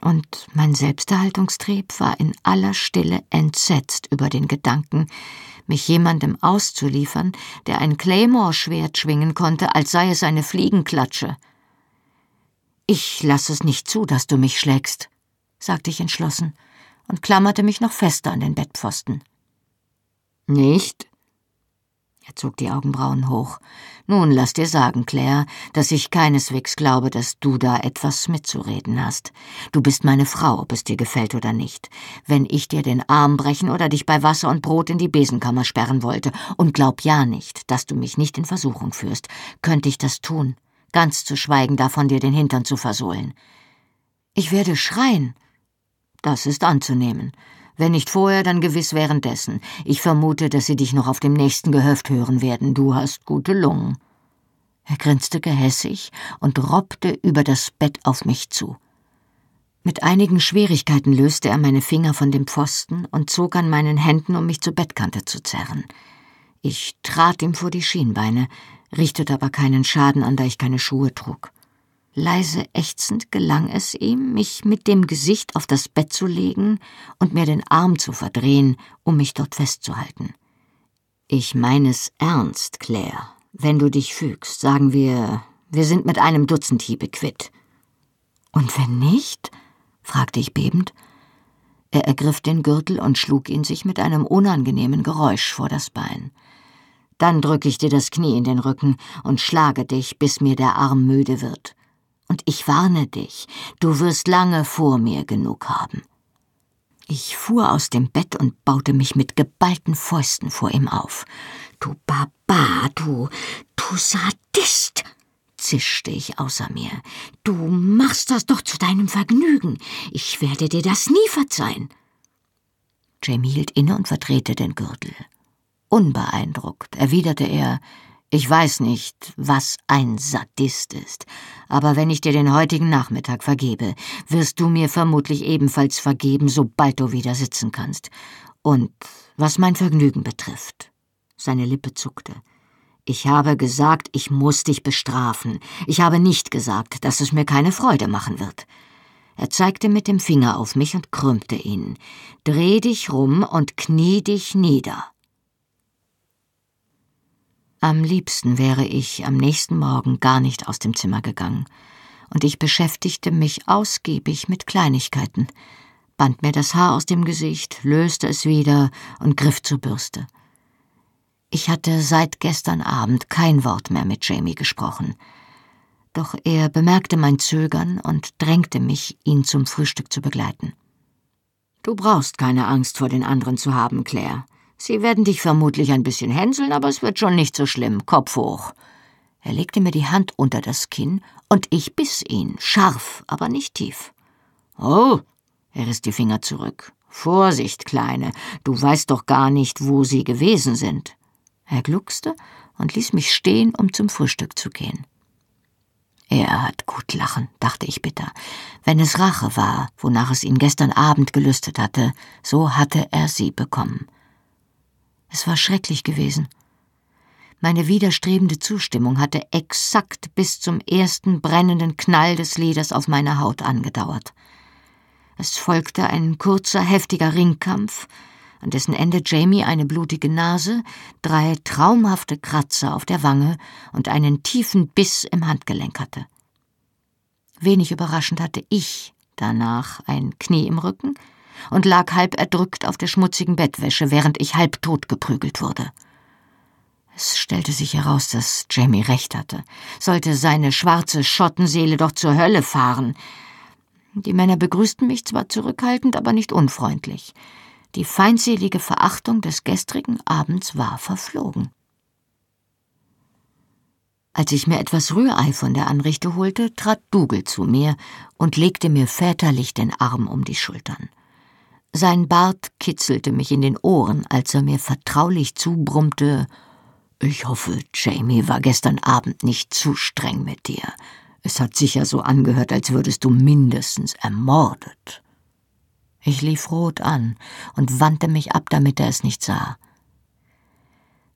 Und mein Selbsterhaltungstrieb war in aller Stille entsetzt über den Gedanken, mich jemandem auszuliefern, der ein Claymore-Schwert schwingen konnte, als sei es eine Fliegenklatsche. Ich lasse es nicht zu, dass du mich schlägst, sagte ich entschlossen und klammerte mich noch fester an den Bettpfosten. Nicht? Er zog die Augenbrauen hoch. Nun lass dir sagen, Claire, dass ich keineswegs glaube, dass du da etwas mitzureden hast. Du bist meine Frau, ob es dir gefällt oder nicht. Wenn ich dir den Arm brechen oder dich bei Wasser und Brot in die Besenkammer sperren wollte, und glaub ja nicht, dass du mich nicht in Versuchung führst, könnte ich das tun, ganz zu schweigen davon, dir den Hintern zu versohlen. Ich werde schreien. Das ist anzunehmen. Wenn nicht vorher, dann gewiss währenddessen. Ich vermute, dass sie dich noch auf dem nächsten Gehöft hören werden. Du hast gute Lungen. Er grinste gehässig und robbte über das Bett auf mich zu. Mit einigen Schwierigkeiten löste er meine Finger von dem Pfosten und zog an meinen Händen, um mich zur Bettkante zu zerren. Ich trat ihm vor die Schienbeine, richtete aber keinen Schaden an, da ich keine Schuhe trug. Leise ächzend gelang es ihm, mich mit dem Gesicht auf das Bett zu legen und mir den Arm zu verdrehen, um mich dort festzuhalten. Ich meine es ernst, Claire. Wenn du dich fügst, sagen wir, wir sind mit einem Dutzend Hiebe quitt. Und wenn nicht? fragte ich bebend. Er ergriff den Gürtel und schlug ihn sich mit einem unangenehmen Geräusch vor das Bein. Dann drücke ich dir das Knie in den Rücken und schlage dich, bis mir der Arm müde wird. Und ich warne dich, du wirst lange vor mir genug haben. Ich fuhr aus dem Bett und baute mich mit geballten Fäusten vor ihm auf. Du Barbar, du, du Sadist! zischte ich außer mir. Du machst das doch zu deinem Vergnügen. Ich werde dir das nie verzeihen. Jamie hielt inne und verdrehte den Gürtel. Unbeeindruckt erwiderte er, ich weiß nicht, was ein Sadist ist, aber wenn ich dir den heutigen Nachmittag vergebe, wirst du mir vermutlich ebenfalls vergeben, sobald du wieder sitzen kannst. Und was mein Vergnügen betrifft. Seine Lippe zuckte. Ich habe gesagt, ich muss dich bestrafen. Ich habe nicht gesagt, dass es mir keine Freude machen wird. Er zeigte mit dem Finger auf mich und krümmte ihn. Dreh dich rum und knie dich nieder. Am liebsten wäre ich am nächsten Morgen gar nicht aus dem Zimmer gegangen, und ich beschäftigte mich ausgiebig mit Kleinigkeiten, band mir das Haar aus dem Gesicht, löste es wieder und griff zur Bürste. Ich hatte seit gestern Abend kein Wort mehr mit Jamie gesprochen, doch er bemerkte mein Zögern und drängte mich, ihn zum Frühstück zu begleiten. Du brauchst keine Angst vor den anderen zu haben, Claire. Sie werden dich vermutlich ein bisschen hänseln, aber es wird schon nicht so schlimm. Kopf hoch. Er legte mir die Hand unter das Kinn und ich biss ihn, scharf, aber nicht tief. Oh, er riss die Finger zurück. Vorsicht, Kleine, du weißt doch gar nicht, wo sie gewesen sind. Er gluckste und ließ mich stehen, um zum Frühstück zu gehen. Er hat gut lachen, dachte ich bitter. Wenn es Rache war, wonach es ihn gestern Abend gelüstet hatte, so hatte er sie bekommen. Es war schrecklich gewesen. Meine widerstrebende Zustimmung hatte exakt bis zum ersten brennenden Knall des Leders auf meiner Haut angedauert. Es folgte ein kurzer, heftiger Ringkampf, an dessen Ende Jamie eine blutige Nase, drei traumhafte Kratzer auf der Wange und einen tiefen Biss im Handgelenk hatte. Wenig überraschend hatte ich danach ein Knie im Rücken, und lag halb erdrückt auf der schmutzigen Bettwäsche, während ich halb tot geprügelt wurde. Es stellte sich heraus, dass Jamie recht hatte. Sollte seine schwarze Schottenseele doch zur Hölle fahren. Die Männer begrüßten mich zwar zurückhaltend, aber nicht unfreundlich. Die feindselige Verachtung des gestrigen Abends war verflogen. Als ich mir etwas Rührei von der Anrichte holte, trat Dougal zu mir und legte mir väterlich den Arm um die Schultern. Sein Bart kitzelte mich in den Ohren, als er mir vertraulich zubrummte Ich hoffe, Jamie war gestern Abend nicht zu streng mit dir. Es hat sicher so angehört, als würdest du mindestens ermordet. Ich lief rot an und wandte mich ab, damit er es nicht sah.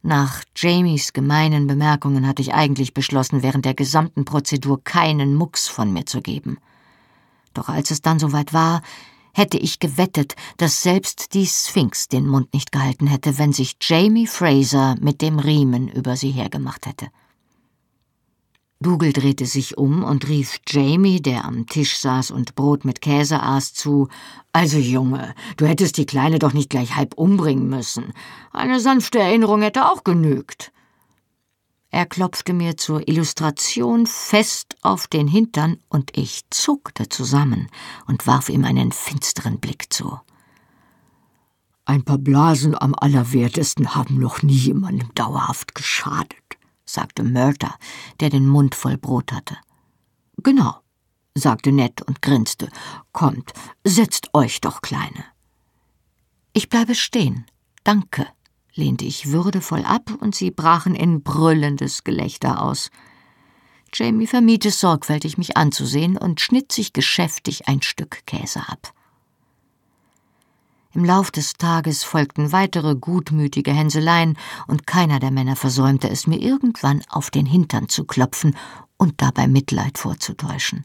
Nach Jamies gemeinen Bemerkungen hatte ich eigentlich beschlossen, während der gesamten Prozedur keinen Mucks von mir zu geben. Doch als es dann soweit war, hätte ich gewettet, dass selbst die Sphinx den Mund nicht gehalten hätte, wenn sich Jamie Fraser mit dem Riemen über sie hergemacht hätte. Dougal drehte sich um und rief Jamie, der am Tisch saß und Brot mit Käse aß, zu Also Junge, du hättest die Kleine doch nicht gleich halb umbringen müssen. Eine sanfte Erinnerung hätte auch genügt. Er klopfte mir zur Illustration fest auf den Hintern, und ich zuckte zusammen und warf ihm einen finsteren Blick zu. Ein paar Blasen am allerwertesten haben noch nie jemandem dauerhaft geschadet, sagte Murta, der den Mund voll Brot hatte. Genau, sagte Ned und grinste. Kommt, setzt euch doch, Kleine. Ich bleibe stehen. Danke, lehnte ich würdevoll ab und sie brachen in brüllendes Gelächter aus. Jamie vermied es sorgfältig, mich anzusehen und schnitt sich geschäftig ein Stück Käse ab. Im Lauf des Tages folgten weitere gutmütige Hänseleien, und keiner der Männer versäumte es, mir irgendwann auf den Hintern zu klopfen und dabei Mitleid vorzutäuschen.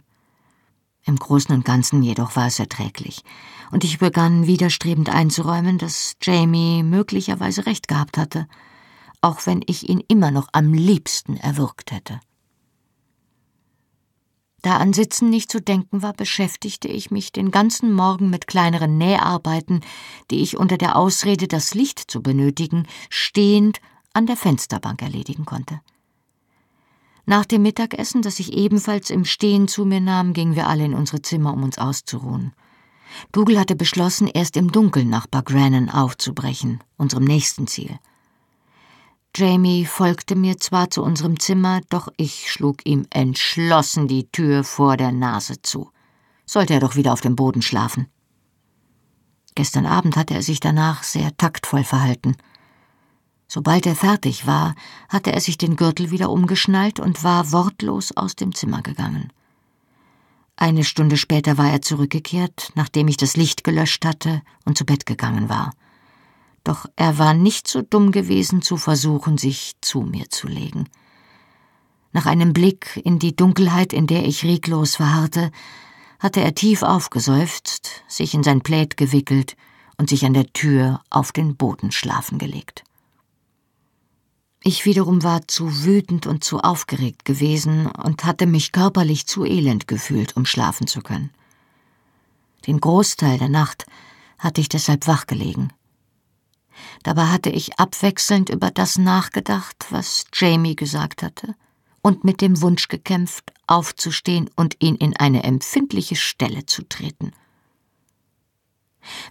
Im Großen und Ganzen jedoch war es erträglich, und ich begann widerstrebend einzuräumen, dass Jamie möglicherweise recht gehabt hatte, auch wenn ich ihn immer noch am liebsten erwürgt hätte. Da an Sitzen nicht zu denken war, beschäftigte ich mich den ganzen Morgen mit kleineren Näharbeiten, die ich unter der Ausrede, das Licht zu benötigen, stehend an der Fensterbank erledigen konnte. Nach dem Mittagessen, das ich ebenfalls im Stehen zu mir nahm, gingen wir alle in unsere Zimmer, um uns auszuruhen. Dougal hatte beschlossen, erst im Dunkeln nach Bagrannon aufzubrechen, unserem nächsten Ziel. Jamie folgte mir zwar zu unserem Zimmer, doch ich schlug ihm entschlossen die Tür vor der Nase zu. Sollte er doch wieder auf dem Boden schlafen. Gestern Abend hatte er sich danach sehr taktvoll verhalten. Sobald er fertig war, hatte er sich den Gürtel wieder umgeschnallt und war wortlos aus dem Zimmer gegangen. Eine Stunde später war er zurückgekehrt, nachdem ich das Licht gelöscht hatte und zu Bett gegangen war. Doch er war nicht so dumm gewesen zu versuchen, sich zu mir zu legen. Nach einem Blick in die Dunkelheit, in der ich reglos verharrte, hatte er tief aufgeseufzt, sich in sein Plaid gewickelt und sich an der Tür auf den Boden schlafen gelegt. Ich wiederum war zu wütend und zu aufgeregt gewesen und hatte mich körperlich zu elend gefühlt, um schlafen zu können. Den Großteil der Nacht hatte ich deshalb wachgelegen. Dabei hatte ich abwechselnd über das nachgedacht, was Jamie gesagt hatte, und mit dem Wunsch gekämpft, aufzustehen und ihn in eine empfindliche Stelle zu treten.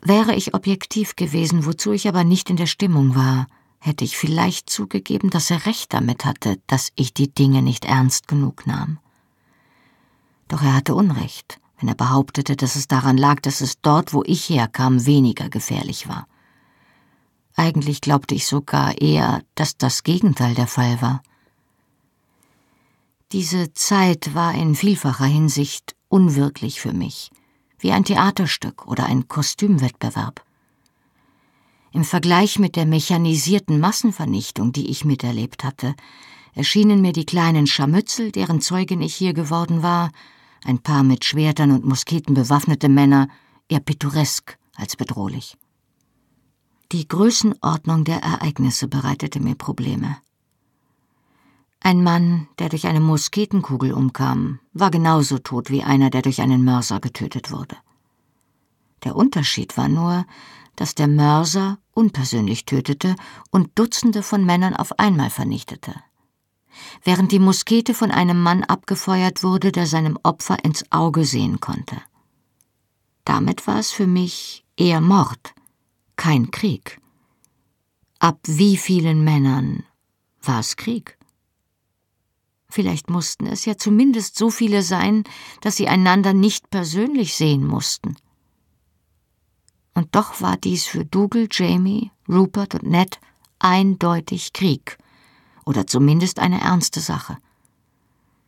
Wäre ich objektiv gewesen, wozu ich aber nicht in der Stimmung war, hätte ich vielleicht zugegeben, dass er recht damit hatte, dass ich die Dinge nicht ernst genug nahm. Doch er hatte Unrecht, wenn er behauptete, dass es daran lag, dass es dort, wo ich herkam, weniger gefährlich war. Eigentlich glaubte ich sogar eher, dass das Gegenteil der Fall war. Diese Zeit war in vielfacher Hinsicht unwirklich für mich, wie ein Theaterstück oder ein Kostümwettbewerb. Im Vergleich mit der mechanisierten Massenvernichtung, die ich miterlebt hatte, erschienen mir die kleinen Scharmützel, deren Zeugin ich hier geworden war, ein paar mit Schwertern und Musketen bewaffnete Männer, eher pittoresk als bedrohlich. Die Größenordnung der Ereignisse bereitete mir Probleme. Ein Mann, der durch eine Musketenkugel umkam, war genauso tot wie einer, der durch einen Mörser getötet wurde. Der Unterschied war nur, dass der Mörser unpersönlich tötete und Dutzende von Männern auf einmal vernichtete. Während die Muskete von einem Mann abgefeuert wurde, der seinem Opfer ins Auge sehen konnte. Damit war es für mich eher Mord kein Krieg. Ab wie vielen Männern war es Krieg? Vielleicht mussten es ja zumindest so viele sein, dass sie einander nicht persönlich sehen mussten. Und doch war dies für Dougal, Jamie, Rupert und Ned eindeutig Krieg, oder zumindest eine ernste Sache.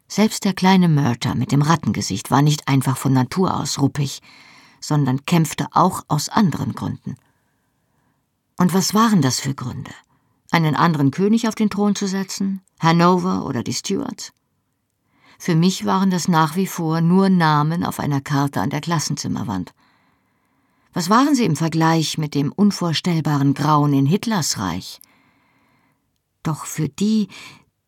Selbst der kleine Mörter mit dem Rattengesicht war nicht einfach von Natur aus ruppig, sondern kämpfte auch aus anderen Gründen. Und was waren das für Gründe? Einen anderen König auf den Thron zu setzen? Hanover oder die Stuarts? Für mich waren das nach wie vor nur Namen auf einer Karte an der Klassenzimmerwand. Was waren sie im Vergleich mit dem unvorstellbaren Grauen in Hitlers Reich? Doch für die,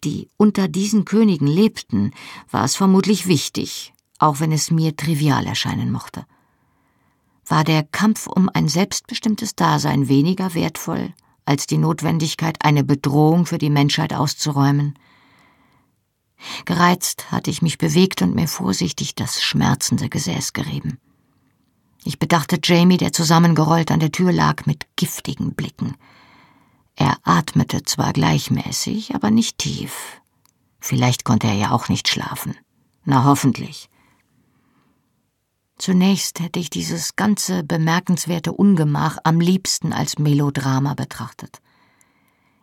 die unter diesen Königen lebten, war es vermutlich wichtig, auch wenn es mir trivial erscheinen mochte war der Kampf um ein selbstbestimmtes Dasein weniger wertvoll als die Notwendigkeit, eine Bedrohung für die Menschheit auszuräumen. Gereizt hatte ich mich bewegt und mir vorsichtig das schmerzende Gesäß gerieben. Ich bedachte Jamie, der zusammengerollt an der Tür lag, mit giftigen Blicken. Er atmete zwar gleichmäßig, aber nicht tief. Vielleicht konnte er ja auch nicht schlafen. Na hoffentlich. Zunächst hätte ich dieses ganze bemerkenswerte Ungemach am liebsten als Melodrama betrachtet.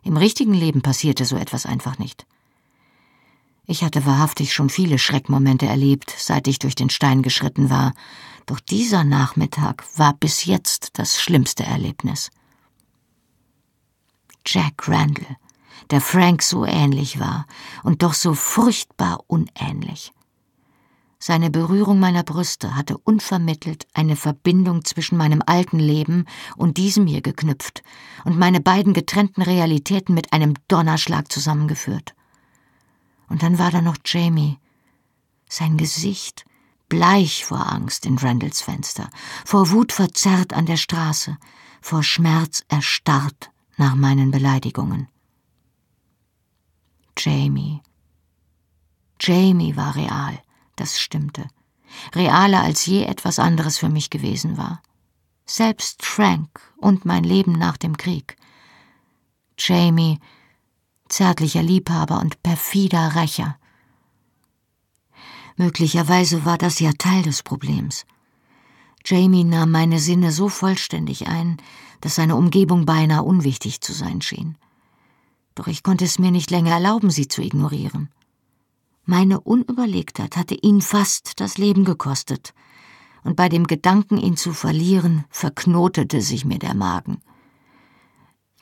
Im richtigen Leben passierte so etwas einfach nicht. Ich hatte wahrhaftig schon viele Schreckmomente erlebt, seit ich durch den Stein geschritten war, doch dieser Nachmittag war bis jetzt das schlimmste Erlebnis. Jack Randall, der Frank so ähnlich war und doch so furchtbar unähnlich. Seine Berührung meiner Brüste hatte unvermittelt eine Verbindung zwischen meinem alten Leben und diesem hier geknüpft und meine beiden getrennten Realitäten mit einem Donnerschlag zusammengeführt. Und dann war da noch Jamie. Sein Gesicht, bleich vor Angst in Randalls Fenster, vor Wut verzerrt an der Straße, vor Schmerz erstarrt nach meinen Beleidigungen. Jamie. Jamie war real das stimmte, realer als je etwas anderes für mich gewesen war. Selbst Frank und mein Leben nach dem Krieg. Jamie, zärtlicher Liebhaber und perfider Rächer. Möglicherweise war das ja Teil des Problems. Jamie nahm meine Sinne so vollständig ein, dass seine Umgebung beinahe unwichtig zu sein schien. Doch ich konnte es mir nicht länger erlauben, sie zu ignorieren. Meine Unüberlegtheit hatte ihn fast das Leben gekostet, und bei dem Gedanken, ihn zu verlieren, verknotete sich mir der Magen.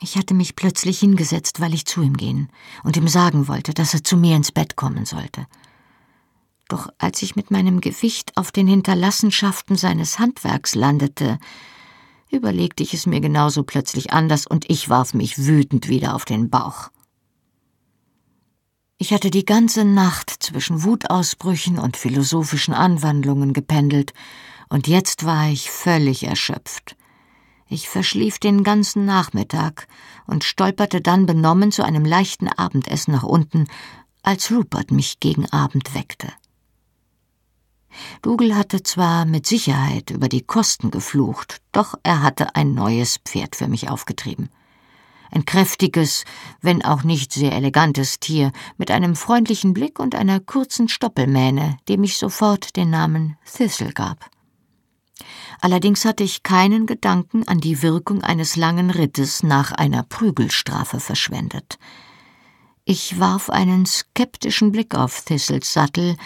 Ich hatte mich plötzlich hingesetzt, weil ich zu ihm gehen und ihm sagen wollte, dass er zu mir ins Bett kommen sollte. Doch als ich mit meinem Gewicht auf den Hinterlassenschaften seines Handwerks landete, überlegte ich es mir genauso plötzlich anders und ich warf mich wütend wieder auf den Bauch. Ich hatte die ganze Nacht zwischen Wutausbrüchen und philosophischen Anwandlungen gependelt, und jetzt war ich völlig erschöpft. Ich verschlief den ganzen Nachmittag und stolperte dann benommen zu einem leichten Abendessen nach unten, als Rupert mich gegen Abend weckte. Dougal hatte zwar mit Sicherheit über die Kosten geflucht, doch er hatte ein neues Pferd für mich aufgetrieben. Ein kräftiges, wenn auch nicht sehr elegantes Tier, mit einem freundlichen Blick und einer kurzen Stoppelmähne, dem ich sofort den Namen Thistle gab. Allerdings hatte ich keinen Gedanken an die Wirkung eines langen Rittes nach einer Prügelstrafe verschwendet. Ich warf einen skeptischen Blick auf Thistles Sattel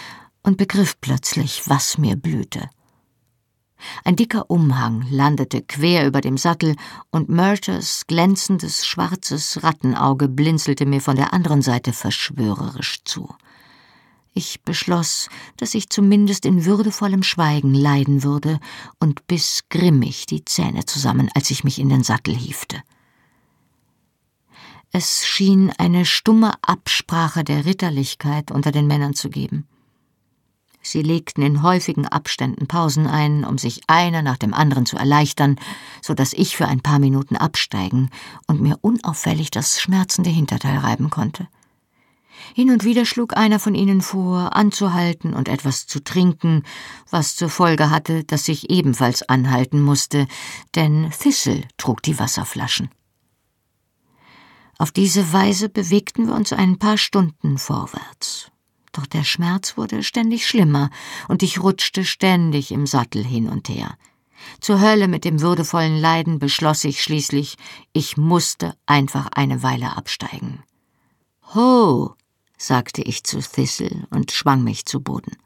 und begriff plötzlich, was mir blühte. Ein dicker Umhang landete quer über dem Sattel und Murters glänzendes schwarzes Rattenauge blinzelte mir von der anderen Seite verschwörerisch zu. Ich beschloss, dass ich zumindest in würdevollem Schweigen leiden würde und biss grimmig die Zähne zusammen, als ich mich in den Sattel hiefte. Es schien eine stumme Absprache der Ritterlichkeit unter den Männern zu geben. Sie legten in häufigen Abständen Pausen ein, um sich einer nach dem anderen zu erleichtern, so dass ich für ein paar Minuten absteigen und mir unauffällig das schmerzende Hinterteil reiben konnte. Hin und wieder schlug einer von ihnen vor, anzuhalten und etwas zu trinken, was zur Folge hatte, dass ich ebenfalls anhalten musste, denn Thistle trug die Wasserflaschen. Auf diese Weise bewegten wir uns ein paar Stunden vorwärts. Doch der Schmerz wurde ständig schlimmer, und ich rutschte ständig im Sattel hin und her. Zur Hölle mit dem würdevollen Leiden beschloss ich schließlich, ich musste einfach eine Weile absteigen. Ho, sagte ich zu Thistle und schwang mich zu Boden.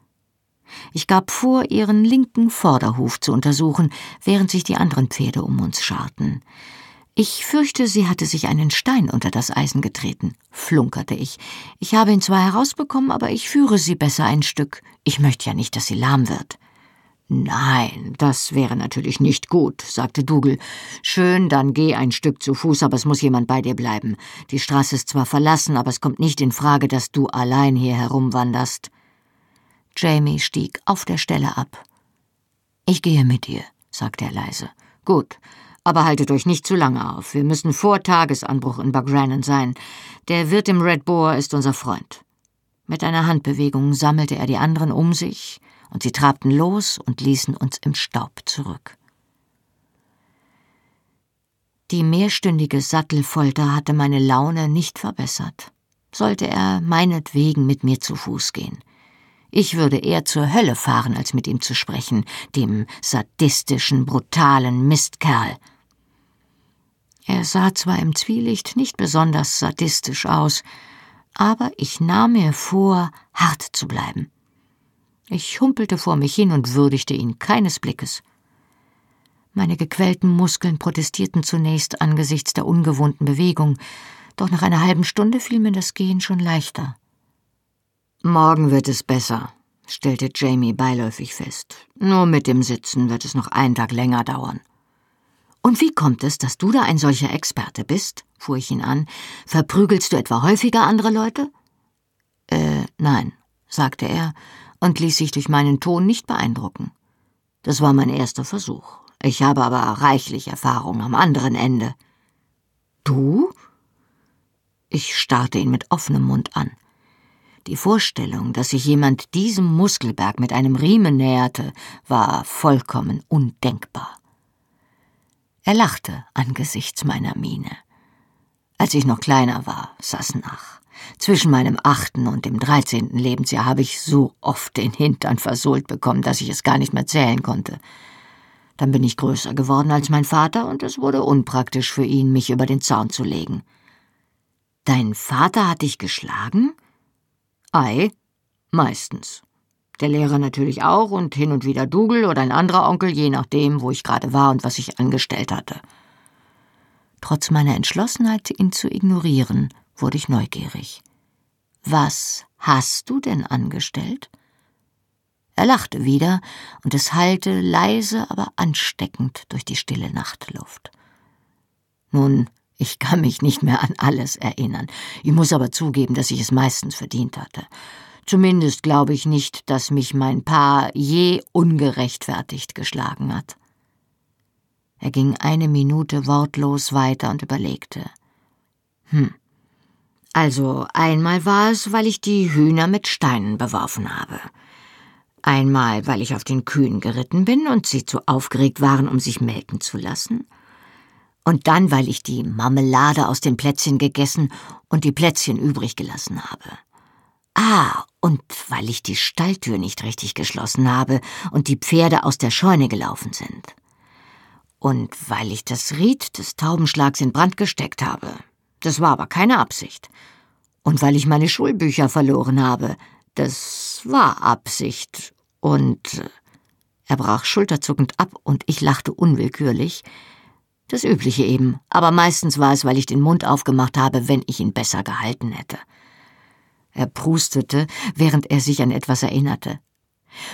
Ich gab vor, ihren linken Vorderhuf zu untersuchen, während sich die anderen Pferde um uns scharten. Ich fürchte, sie hatte sich einen Stein unter das Eisen getreten, flunkerte ich. Ich habe ihn zwar herausbekommen, aber ich führe sie besser ein Stück. Ich möchte ja nicht, dass sie lahm wird. Nein, das wäre natürlich nicht gut, sagte Dougal. Schön, dann geh ein Stück zu Fuß, aber es muss jemand bei dir bleiben. Die Straße ist zwar verlassen, aber es kommt nicht in Frage, dass du allein hier herumwanderst. Jamie stieg auf der Stelle ab. Ich gehe mit dir, sagte er leise. Gut, aber haltet euch nicht zu lange auf. Wir müssen vor Tagesanbruch in Bagrannon sein. Der Wirt im Red Boar ist unser Freund. Mit einer Handbewegung sammelte er die anderen um sich, und sie trabten los und ließen uns im Staub zurück. Die mehrstündige Sattelfolter hatte meine Laune nicht verbessert. Sollte er meinetwegen mit mir zu Fuß gehen. Ich würde eher zur Hölle fahren, als mit ihm zu sprechen, dem sadistischen, brutalen Mistkerl. Er sah zwar im Zwielicht nicht besonders sadistisch aus, aber ich nahm mir vor, hart zu bleiben. Ich humpelte vor mich hin und würdigte ihn keines Blickes. Meine gequälten Muskeln protestierten zunächst angesichts der ungewohnten Bewegung, doch nach einer halben Stunde fiel mir das Gehen schon leichter. Morgen wird es besser, stellte Jamie beiläufig fest. Nur mit dem Sitzen wird es noch einen Tag länger dauern. Und wie kommt es, dass du da ein solcher Experte bist? fuhr ich ihn an. Verprügelst du etwa häufiger andere Leute? Äh, nein, sagte er und ließ sich durch meinen Ton nicht beeindrucken. Das war mein erster Versuch. Ich habe aber reichlich Erfahrung am anderen Ende. Du? Ich starrte ihn mit offenem Mund an. Die Vorstellung, dass sich jemand diesem Muskelberg mit einem Riemen näherte, war vollkommen undenkbar. Er lachte angesichts meiner Miene. Als ich noch kleiner war, saß nach. Zwischen meinem achten und dem dreizehnten Lebensjahr habe ich so oft den Hintern versohlt bekommen, dass ich es gar nicht mehr zählen konnte. Dann bin ich größer geworden als mein Vater und es wurde unpraktisch für ihn, mich über den Zaun zu legen. Dein Vater hat dich geschlagen? Ei, meistens. Der Lehrer natürlich auch und hin und wieder Dougal oder ein anderer Onkel, je nachdem, wo ich gerade war und was ich angestellt hatte. Trotz meiner Entschlossenheit, ihn zu ignorieren, wurde ich neugierig. Was hast du denn angestellt? Er lachte wieder, und es hallte leise, aber ansteckend durch die stille Nachtluft. Nun, ich kann mich nicht mehr an alles erinnern. Ich muss aber zugeben, dass ich es meistens verdient hatte. Zumindest glaube ich nicht, dass mich mein Paar je ungerechtfertigt geschlagen hat. Er ging eine Minute wortlos weiter und überlegte. Hm. Also einmal war es, weil ich die Hühner mit Steinen beworfen habe. Einmal, weil ich auf den Kühen geritten bin und sie zu aufgeregt waren, um sich melken zu lassen. Und dann, weil ich die Marmelade aus den Plätzchen gegessen und die Plätzchen übrig gelassen habe. Ah, und weil ich die Stalltür nicht richtig geschlossen habe und die Pferde aus der Scheune gelaufen sind. Und weil ich das Ried des Taubenschlags in Brand gesteckt habe. Das war aber keine Absicht. Und weil ich meine Schulbücher verloren habe. Das war Absicht. Und äh, er brach schulterzuckend ab und ich lachte unwillkürlich. Das Übliche eben, aber meistens war es, weil ich den Mund aufgemacht habe, wenn ich ihn besser gehalten hätte. Er prustete, während er sich an etwas erinnerte.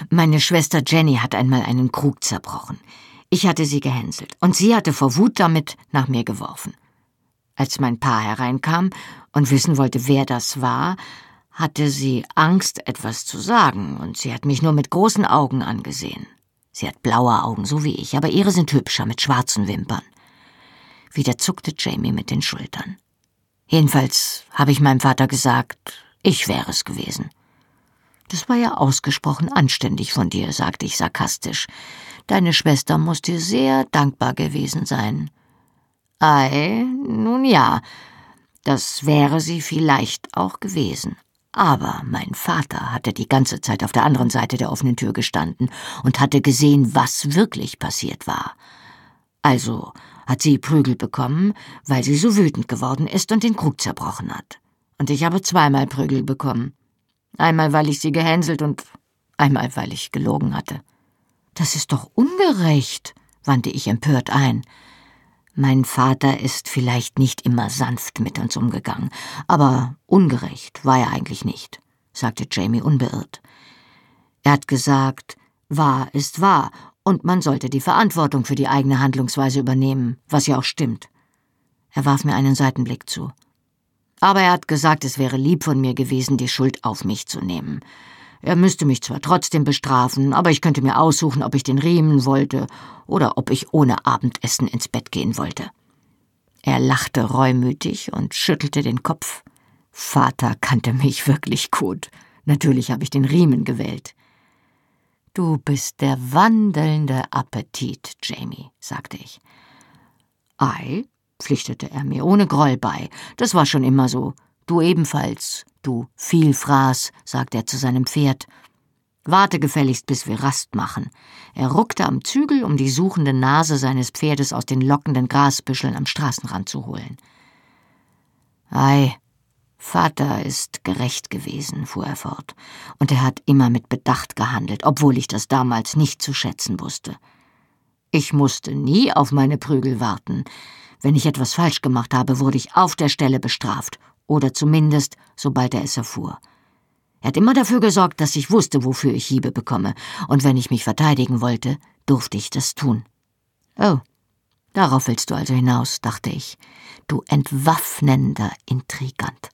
Meine Schwester Jenny hat einmal einen Krug zerbrochen. Ich hatte sie gehänselt, und sie hatte vor Wut damit nach mir geworfen. Als mein Paar hereinkam und wissen wollte, wer das war, hatte sie Angst, etwas zu sagen, und sie hat mich nur mit großen Augen angesehen. Sie hat blaue Augen, so wie ich, aber ihre sind hübscher, mit schwarzen Wimpern. Wieder zuckte Jamie mit den Schultern. Jedenfalls habe ich meinem Vater gesagt, ich wäre es gewesen. Das war ja ausgesprochen anständig von dir, sagte ich sarkastisch. Deine Schwester muss dir sehr dankbar gewesen sein. Ei, nun ja, das wäre sie vielleicht auch gewesen. Aber mein Vater hatte die ganze Zeit auf der anderen Seite der offenen Tür gestanden und hatte gesehen, was wirklich passiert war. Also hat sie Prügel bekommen, weil sie so wütend geworden ist und den Krug zerbrochen hat. Und ich habe zweimal Prügel bekommen. Einmal, weil ich sie gehänselt und einmal, weil ich gelogen hatte. Das ist doch ungerecht, wandte ich empört ein. Mein Vater ist vielleicht nicht immer sanft mit uns umgegangen, aber ungerecht war er eigentlich nicht, sagte Jamie unbeirrt. Er hat gesagt, wahr ist wahr, und man sollte die Verantwortung für die eigene Handlungsweise übernehmen, was ja auch stimmt. Er warf mir einen Seitenblick zu. Aber er hat gesagt, es wäre lieb von mir gewesen, die Schuld auf mich zu nehmen. Er müsste mich zwar trotzdem bestrafen, aber ich könnte mir aussuchen, ob ich den Riemen wollte oder ob ich ohne Abendessen ins Bett gehen wollte. Er lachte reumütig und schüttelte den Kopf. Vater kannte mich wirklich gut. Natürlich habe ich den Riemen gewählt. Du bist der wandelnde Appetit, Jamie, sagte ich. Ei, pflichtete er mir ohne Groll bei. Das war schon immer so. Du ebenfalls, du Vielfraß, sagte er zu seinem Pferd. Warte gefälligst, bis wir Rast machen. Er ruckte am Zügel, um die suchende Nase seines Pferdes aus den lockenden Grasbüscheln am Straßenrand zu holen. Ei, Vater ist gerecht gewesen, fuhr er fort, und er hat immer mit Bedacht gehandelt, obwohl ich das damals nicht zu schätzen wusste. Ich musste nie auf meine Prügel warten. Wenn ich etwas falsch gemacht habe, wurde ich auf der Stelle bestraft oder zumindest, sobald er es erfuhr. Er hat immer dafür gesorgt, dass ich wusste, wofür ich Hiebe bekomme, und wenn ich mich verteidigen wollte, durfte ich das tun. Oh, darauf willst du also hinaus, dachte ich, du entwaffnender Intrigant.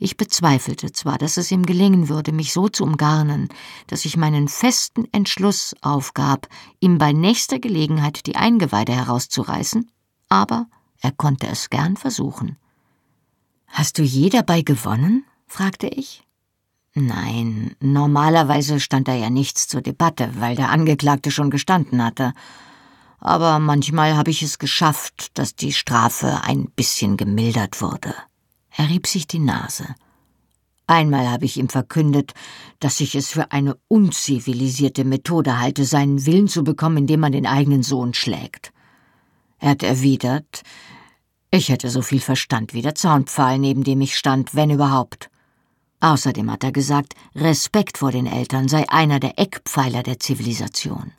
Ich bezweifelte zwar, dass es ihm gelingen würde, mich so zu umgarnen, dass ich meinen festen Entschluss aufgab, ihm bei nächster Gelegenheit die Eingeweide herauszureißen, aber er konnte es gern versuchen. Hast du je dabei gewonnen? fragte ich. Nein, normalerweise stand da ja nichts zur Debatte, weil der Angeklagte schon gestanden hatte. aber manchmal habe ich es geschafft, dass die Strafe ein bisschen gemildert wurde. Er rieb sich die Nase. Einmal habe ich ihm verkündet, dass ich es für eine unzivilisierte Methode halte, seinen Willen zu bekommen, indem man den eigenen Sohn schlägt. Er hat erwidert, ich hätte so viel Verstand wie der Zaunpfahl, neben dem ich stand, wenn überhaupt. Außerdem hat er gesagt, Respekt vor den Eltern sei einer der Eckpfeiler der Zivilisation.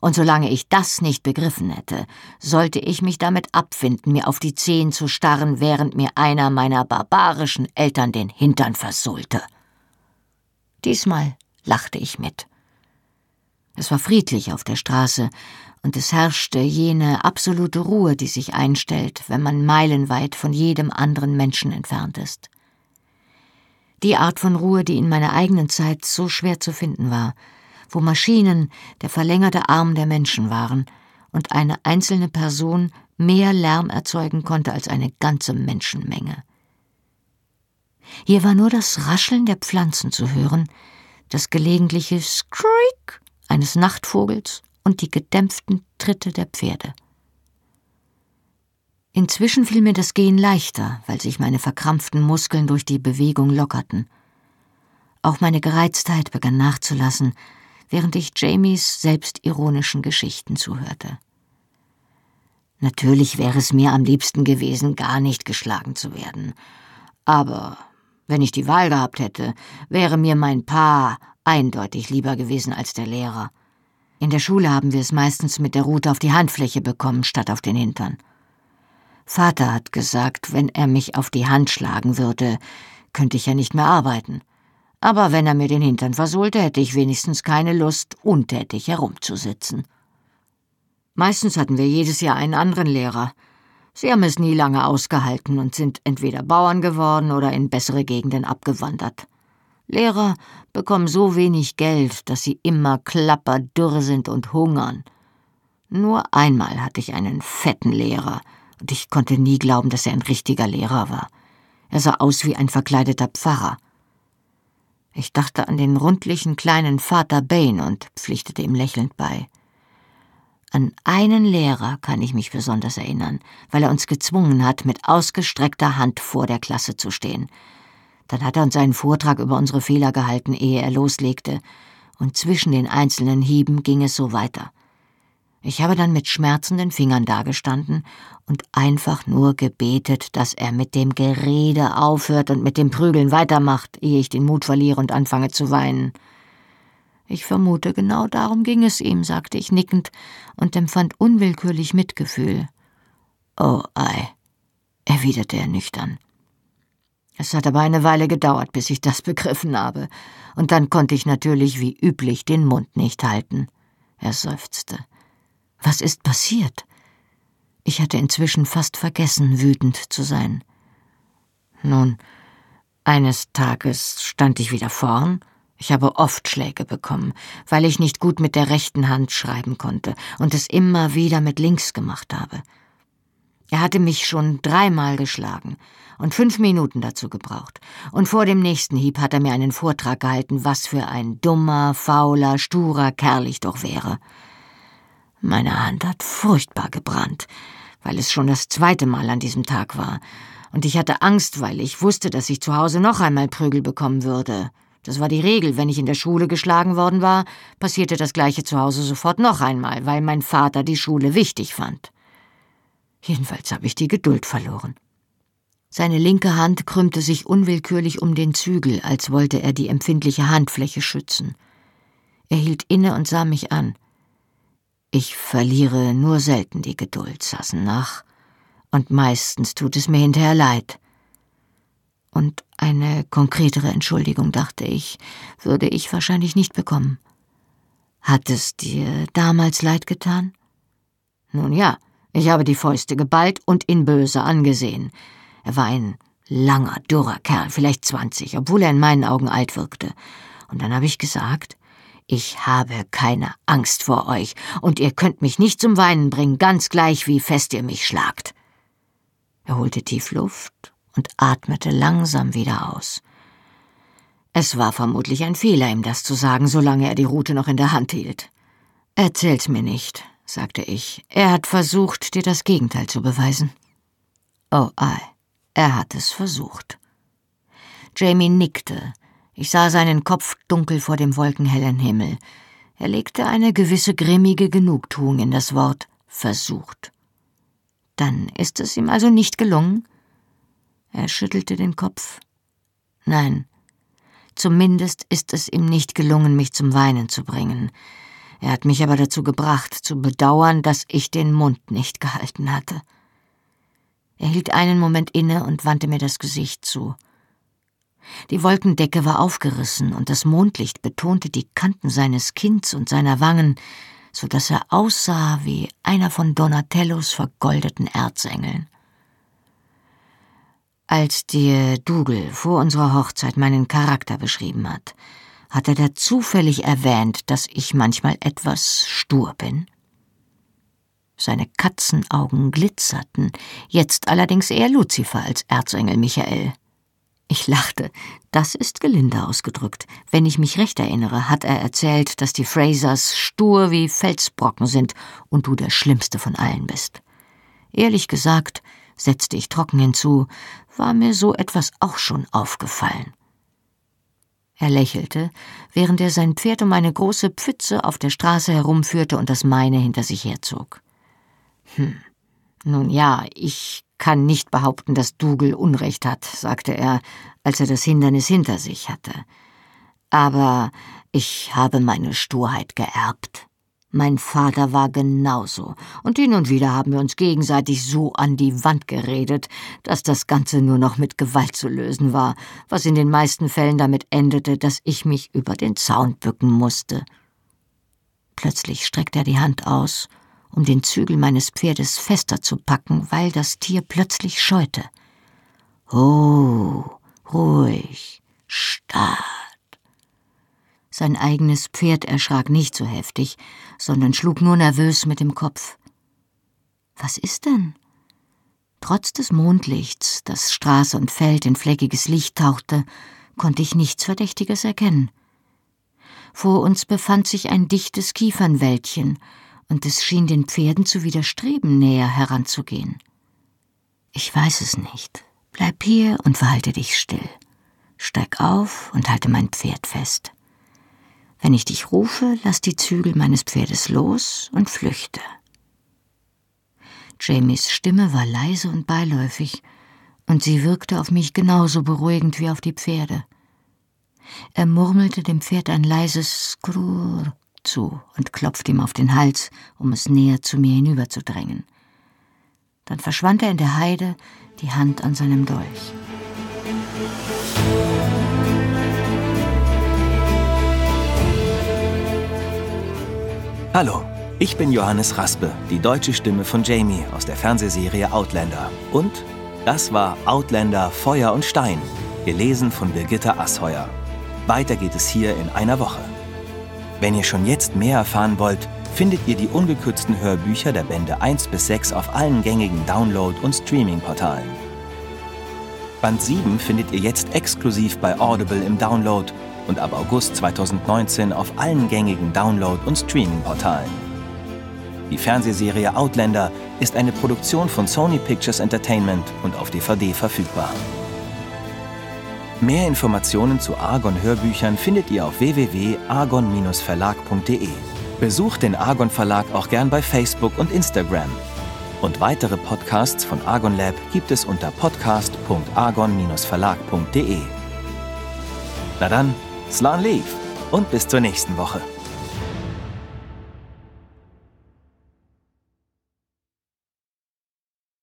Und solange ich das nicht begriffen hätte, sollte ich mich damit abfinden, mir auf die Zehen zu starren, während mir einer meiner barbarischen Eltern den Hintern versohlte. Diesmal lachte ich mit. Es war friedlich auf der Straße, und es herrschte jene absolute Ruhe, die sich einstellt, wenn man meilenweit von jedem anderen Menschen entfernt ist. Die Art von Ruhe, die in meiner eigenen Zeit so schwer zu finden war, wo Maschinen der verlängerte Arm der Menschen waren und eine einzelne Person mehr Lärm erzeugen konnte als eine ganze Menschenmenge. Hier war nur das Rascheln der Pflanzen zu hören, das gelegentliche Skreek eines Nachtvogels und die gedämpften Tritte der Pferde. Inzwischen fiel mir das Gehen leichter, weil sich meine verkrampften Muskeln durch die Bewegung lockerten. Auch meine Gereiztheit begann nachzulassen, während ich Jamies selbstironischen Geschichten zuhörte. Natürlich wäre es mir am liebsten gewesen, gar nicht geschlagen zu werden. Aber wenn ich die Wahl gehabt hätte, wäre mir mein Paar eindeutig lieber gewesen als der Lehrer. In der Schule haben wir es meistens mit der Rute auf die Handfläche bekommen, statt auf den Hintern. Vater hat gesagt, wenn er mich auf die Hand schlagen würde, könnte ich ja nicht mehr arbeiten aber wenn er mir den Hintern versohlte, hätte ich wenigstens keine Lust, untätig herumzusitzen. Meistens hatten wir jedes Jahr einen anderen Lehrer. Sie haben es nie lange ausgehalten und sind entweder Bauern geworden oder in bessere Gegenden abgewandert. Lehrer bekommen so wenig Geld, dass sie immer klapperdürr sind und hungern. Nur einmal hatte ich einen fetten Lehrer, und ich konnte nie glauben, dass er ein richtiger Lehrer war. Er sah aus wie ein verkleideter Pfarrer. Ich dachte an den rundlichen kleinen Vater Bain und pflichtete ihm lächelnd bei. An einen Lehrer kann ich mich besonders erinnern, weil er uns gezwungen hat, mit ausgestreckter Hand vor der Klasse zu stehen. Dann hat er uns einen Vortrag über unsere Fehler gehalten, ehe er loslegte, und zwischen den einzelnen Hieben ging es so weiter. Ich habe dann mit schmerzenden Fingern dagestanden und einfach nur gebetet, dass er mit dem Gerede aufhört und mit dem Prügeln weitermacht, ehe ich den Mut verliere und anfange zu weinen. Ich vermute, genau darum ging es ihm, sagte ich nickend und empfand unwillkürlich Mitgefühl. Oh ei, erwiderte er nüchtern. Es hat aber eine Weile gedauert, bis ich das begriffen habe, und dann konnte ich natürlich wie üblich den Mund nicht halten. Er seufzte. Was ist passiert? Ich hatte inzwischen fast vergessen, wütend zu sein. Nun, eines Tages stand ich wieder vorn. Ich habe oft Schläge bekommen, weil ich nicht gut mit der rechten Hand schreiben konnte und es immer wieder mit links gemacht habe. Er hatte mich schon dreimal geschlagen und fünf Minuten dazu gebraucht. Und vor dem nächsten Hieb hat er mir einen Vortrag gehalten, was für ein dummer, fauler, sturer Kerl ich doch wäre. Meine Hand hat furchtbar gebrannt, weil es schon das zweite Mal an diesem Tag war, und ich hatte Angst, weil ich wusste, dass ich zu Hause noch einmal Prügel bekommen würde. Das war die Regel, wenn ich in der Schule geschlagen worden war, passierte das gleiche zu Hause sofort noch einmal, weil mein Vater die Schule wichtig fand. Jedenfalls habe ich die Geduld verloren. Seine linke Hand krümmte sich unwillkürlich um den Zügel, als wollte er die empfindliche Handfläche schützen. Er hielt inne und sah mich an. Ich verliere nur selten die Geduld, Sassenach, und meistens tut es mir hinterher leid. Und eine konkretere Entschuldigung, dachte ich, würde ich wahrscheinlich nicht bekommen. Hat es dir damals leid getan? Nun ja, ich habe die Fäuste geballt und ihn böse angesehen. Er war ein langer, dürrer Kerl, vielleicht zwanzig, obwohl er in meinen Augen alt wirkte. Und dann habe ich gesagt, ich habe keine Angst vor euch, und ihr könnt mich nicht zum Weinen bringen, ganz gleich, wie fest ihr mich schlagt. Er holte tief Luft und atmete langsam wieder aus. Es war vermutlich ein Fehler, ihm das zu sagen, solange er die Rute noch in der Hand hielt. Erzähl's mir nicht, sagte ich. Er hat versucht, dir das Gegenteil zu beweisen. Oh, ei, er hat es versucht. Jamie nickte. Ich sah seinen Kopf dunkel vor dem wolkenhellen Himmel. Er legte eine gewisse grimmige Genugtuung in das Wort versucht. Dann ist es ihm also nicht gelungen? Er schüttelte den Kopf. Nein, zumindest ist es ihm nicht gelungen, mich zum Weinen zu bringen. Er hat mich aber dazu gebracht, zu bedauern, dass ich den Mund nicht gehalten hatte. Er hielt einen Moment inne und wandte mir das Gesicht zu. Die Wolkendecke war aufgerissen und das Mondlicht betonte die Kanten seines Kinns und seiner Wangen, so dass er aussah wie einer von Donatellos vergoldeten Erzengeln. Als dir Dougal vor unserer Hochzeit meinen Charakter beschrieben hat, hat er da zufällig erwähnt, dass ich manchmal etwas stur bin? Seine Katzenaugen glitzerten, jetzt allerdings eher Luzifer als Erzengel Michael. Ich lachte. Das ist gelinde ausgedrückt. Wenn ich mich recht erinnere, hat er erzählt, dass die Frasers stur wie Felsbrocken sind und du der schlimmste von allen bist. Ehrlich gesagt, setzte ich trocken hinzu, war mir so etwas auch schon aufgefallen. Er lächelte, während er sein Pferd um eine große Pfütze auf der Straße herumführte und das meine hinter sich herzog. Hm. Nun ja, ich kann nicht behaupten, dass Dougal Unrecht hat, sagte er, als er das Hindernis hinter sich hatte. Aber ich habe meine Sturheit geerbt. Mein Vater war genauso, und hin und wieder haben wir uns gegenseitig so an die Wand geredet, dass das Ganze nur noch mit Gewalt zu lösen war, was in den meisten Fällen damit endete, dass ich mich über den Zaun bücken musste. Plötzlich streckte er die Hand aus um den Zügel meines Pferdes fester zu packen, weil das Tier plötzlich scheute. Oh, ruhig, stark. Sein eigenes Pferd erschrak nicht so heftig, sondern schlug nur nervös mit dem Kopf. Was ist denn? Trotz des Mondlichts, das Straße und Feld in fleckiges Licht tauchte, konnte ich nichts Verdächtiges erkennen. Vor uns befand sich ein dichtes Kiefernwäldchen, und es schien den Pferden zu widerstreben, näher heranzugehen. Ich weiß es nicht. Bleib hier und verhalte dich still. Steig auf und halte mein Pferd fest. Wenn ich dich rufe, lass die Zügel meines Pferdes los und flüchte. Jamies Stimme war leise und beiläufig, und sie wirkte auf mich genauso beruhigend wie auf die Pferde. Er murmelte dem Pferd ein leises Skrur zu und klopfte ihm auf den Hals, um es näher zu mir hinüberzudrängen. Dann verschwand er in der Heide, die Hand an seinem Dolch. Hallo, ich bin Johannes Raspe, die deutsche Stimme von Jamie aus der Fernsehserie Outlander. Und das war Outlander Feuer und Stein, gelesen von Birgitta Asheuer. Weiter geht es hier in einer Woche. Wenn ihr schon jetzt mehr erfahren wollt, findet ihr die ungekürzten Hörbücher der Bände 1 bis 6 auf allen gängigen Download- und Streaming-Portalen. Band 7 findet ihr jetzt exklusiv bei Audible im Download und ab August 2019 auf allen gängigen Download- und Streaming-Portalen. Die Fernsehserie Outlander ist eine Produktion von Sony Pictures Entertainment und auf DVD verfügbar. Mehr Informationen zu Argon Hörbüchern findet ihr auf www.argon-verlag.de. Besucht den Argon Verlag auch gern bei Facebook und Instagram. Und weitere Podcasts von Argon Lab gibt es unter podcast.argon-verlag.de. Na dann, Slan Leaf und bis zur nächsten Woche.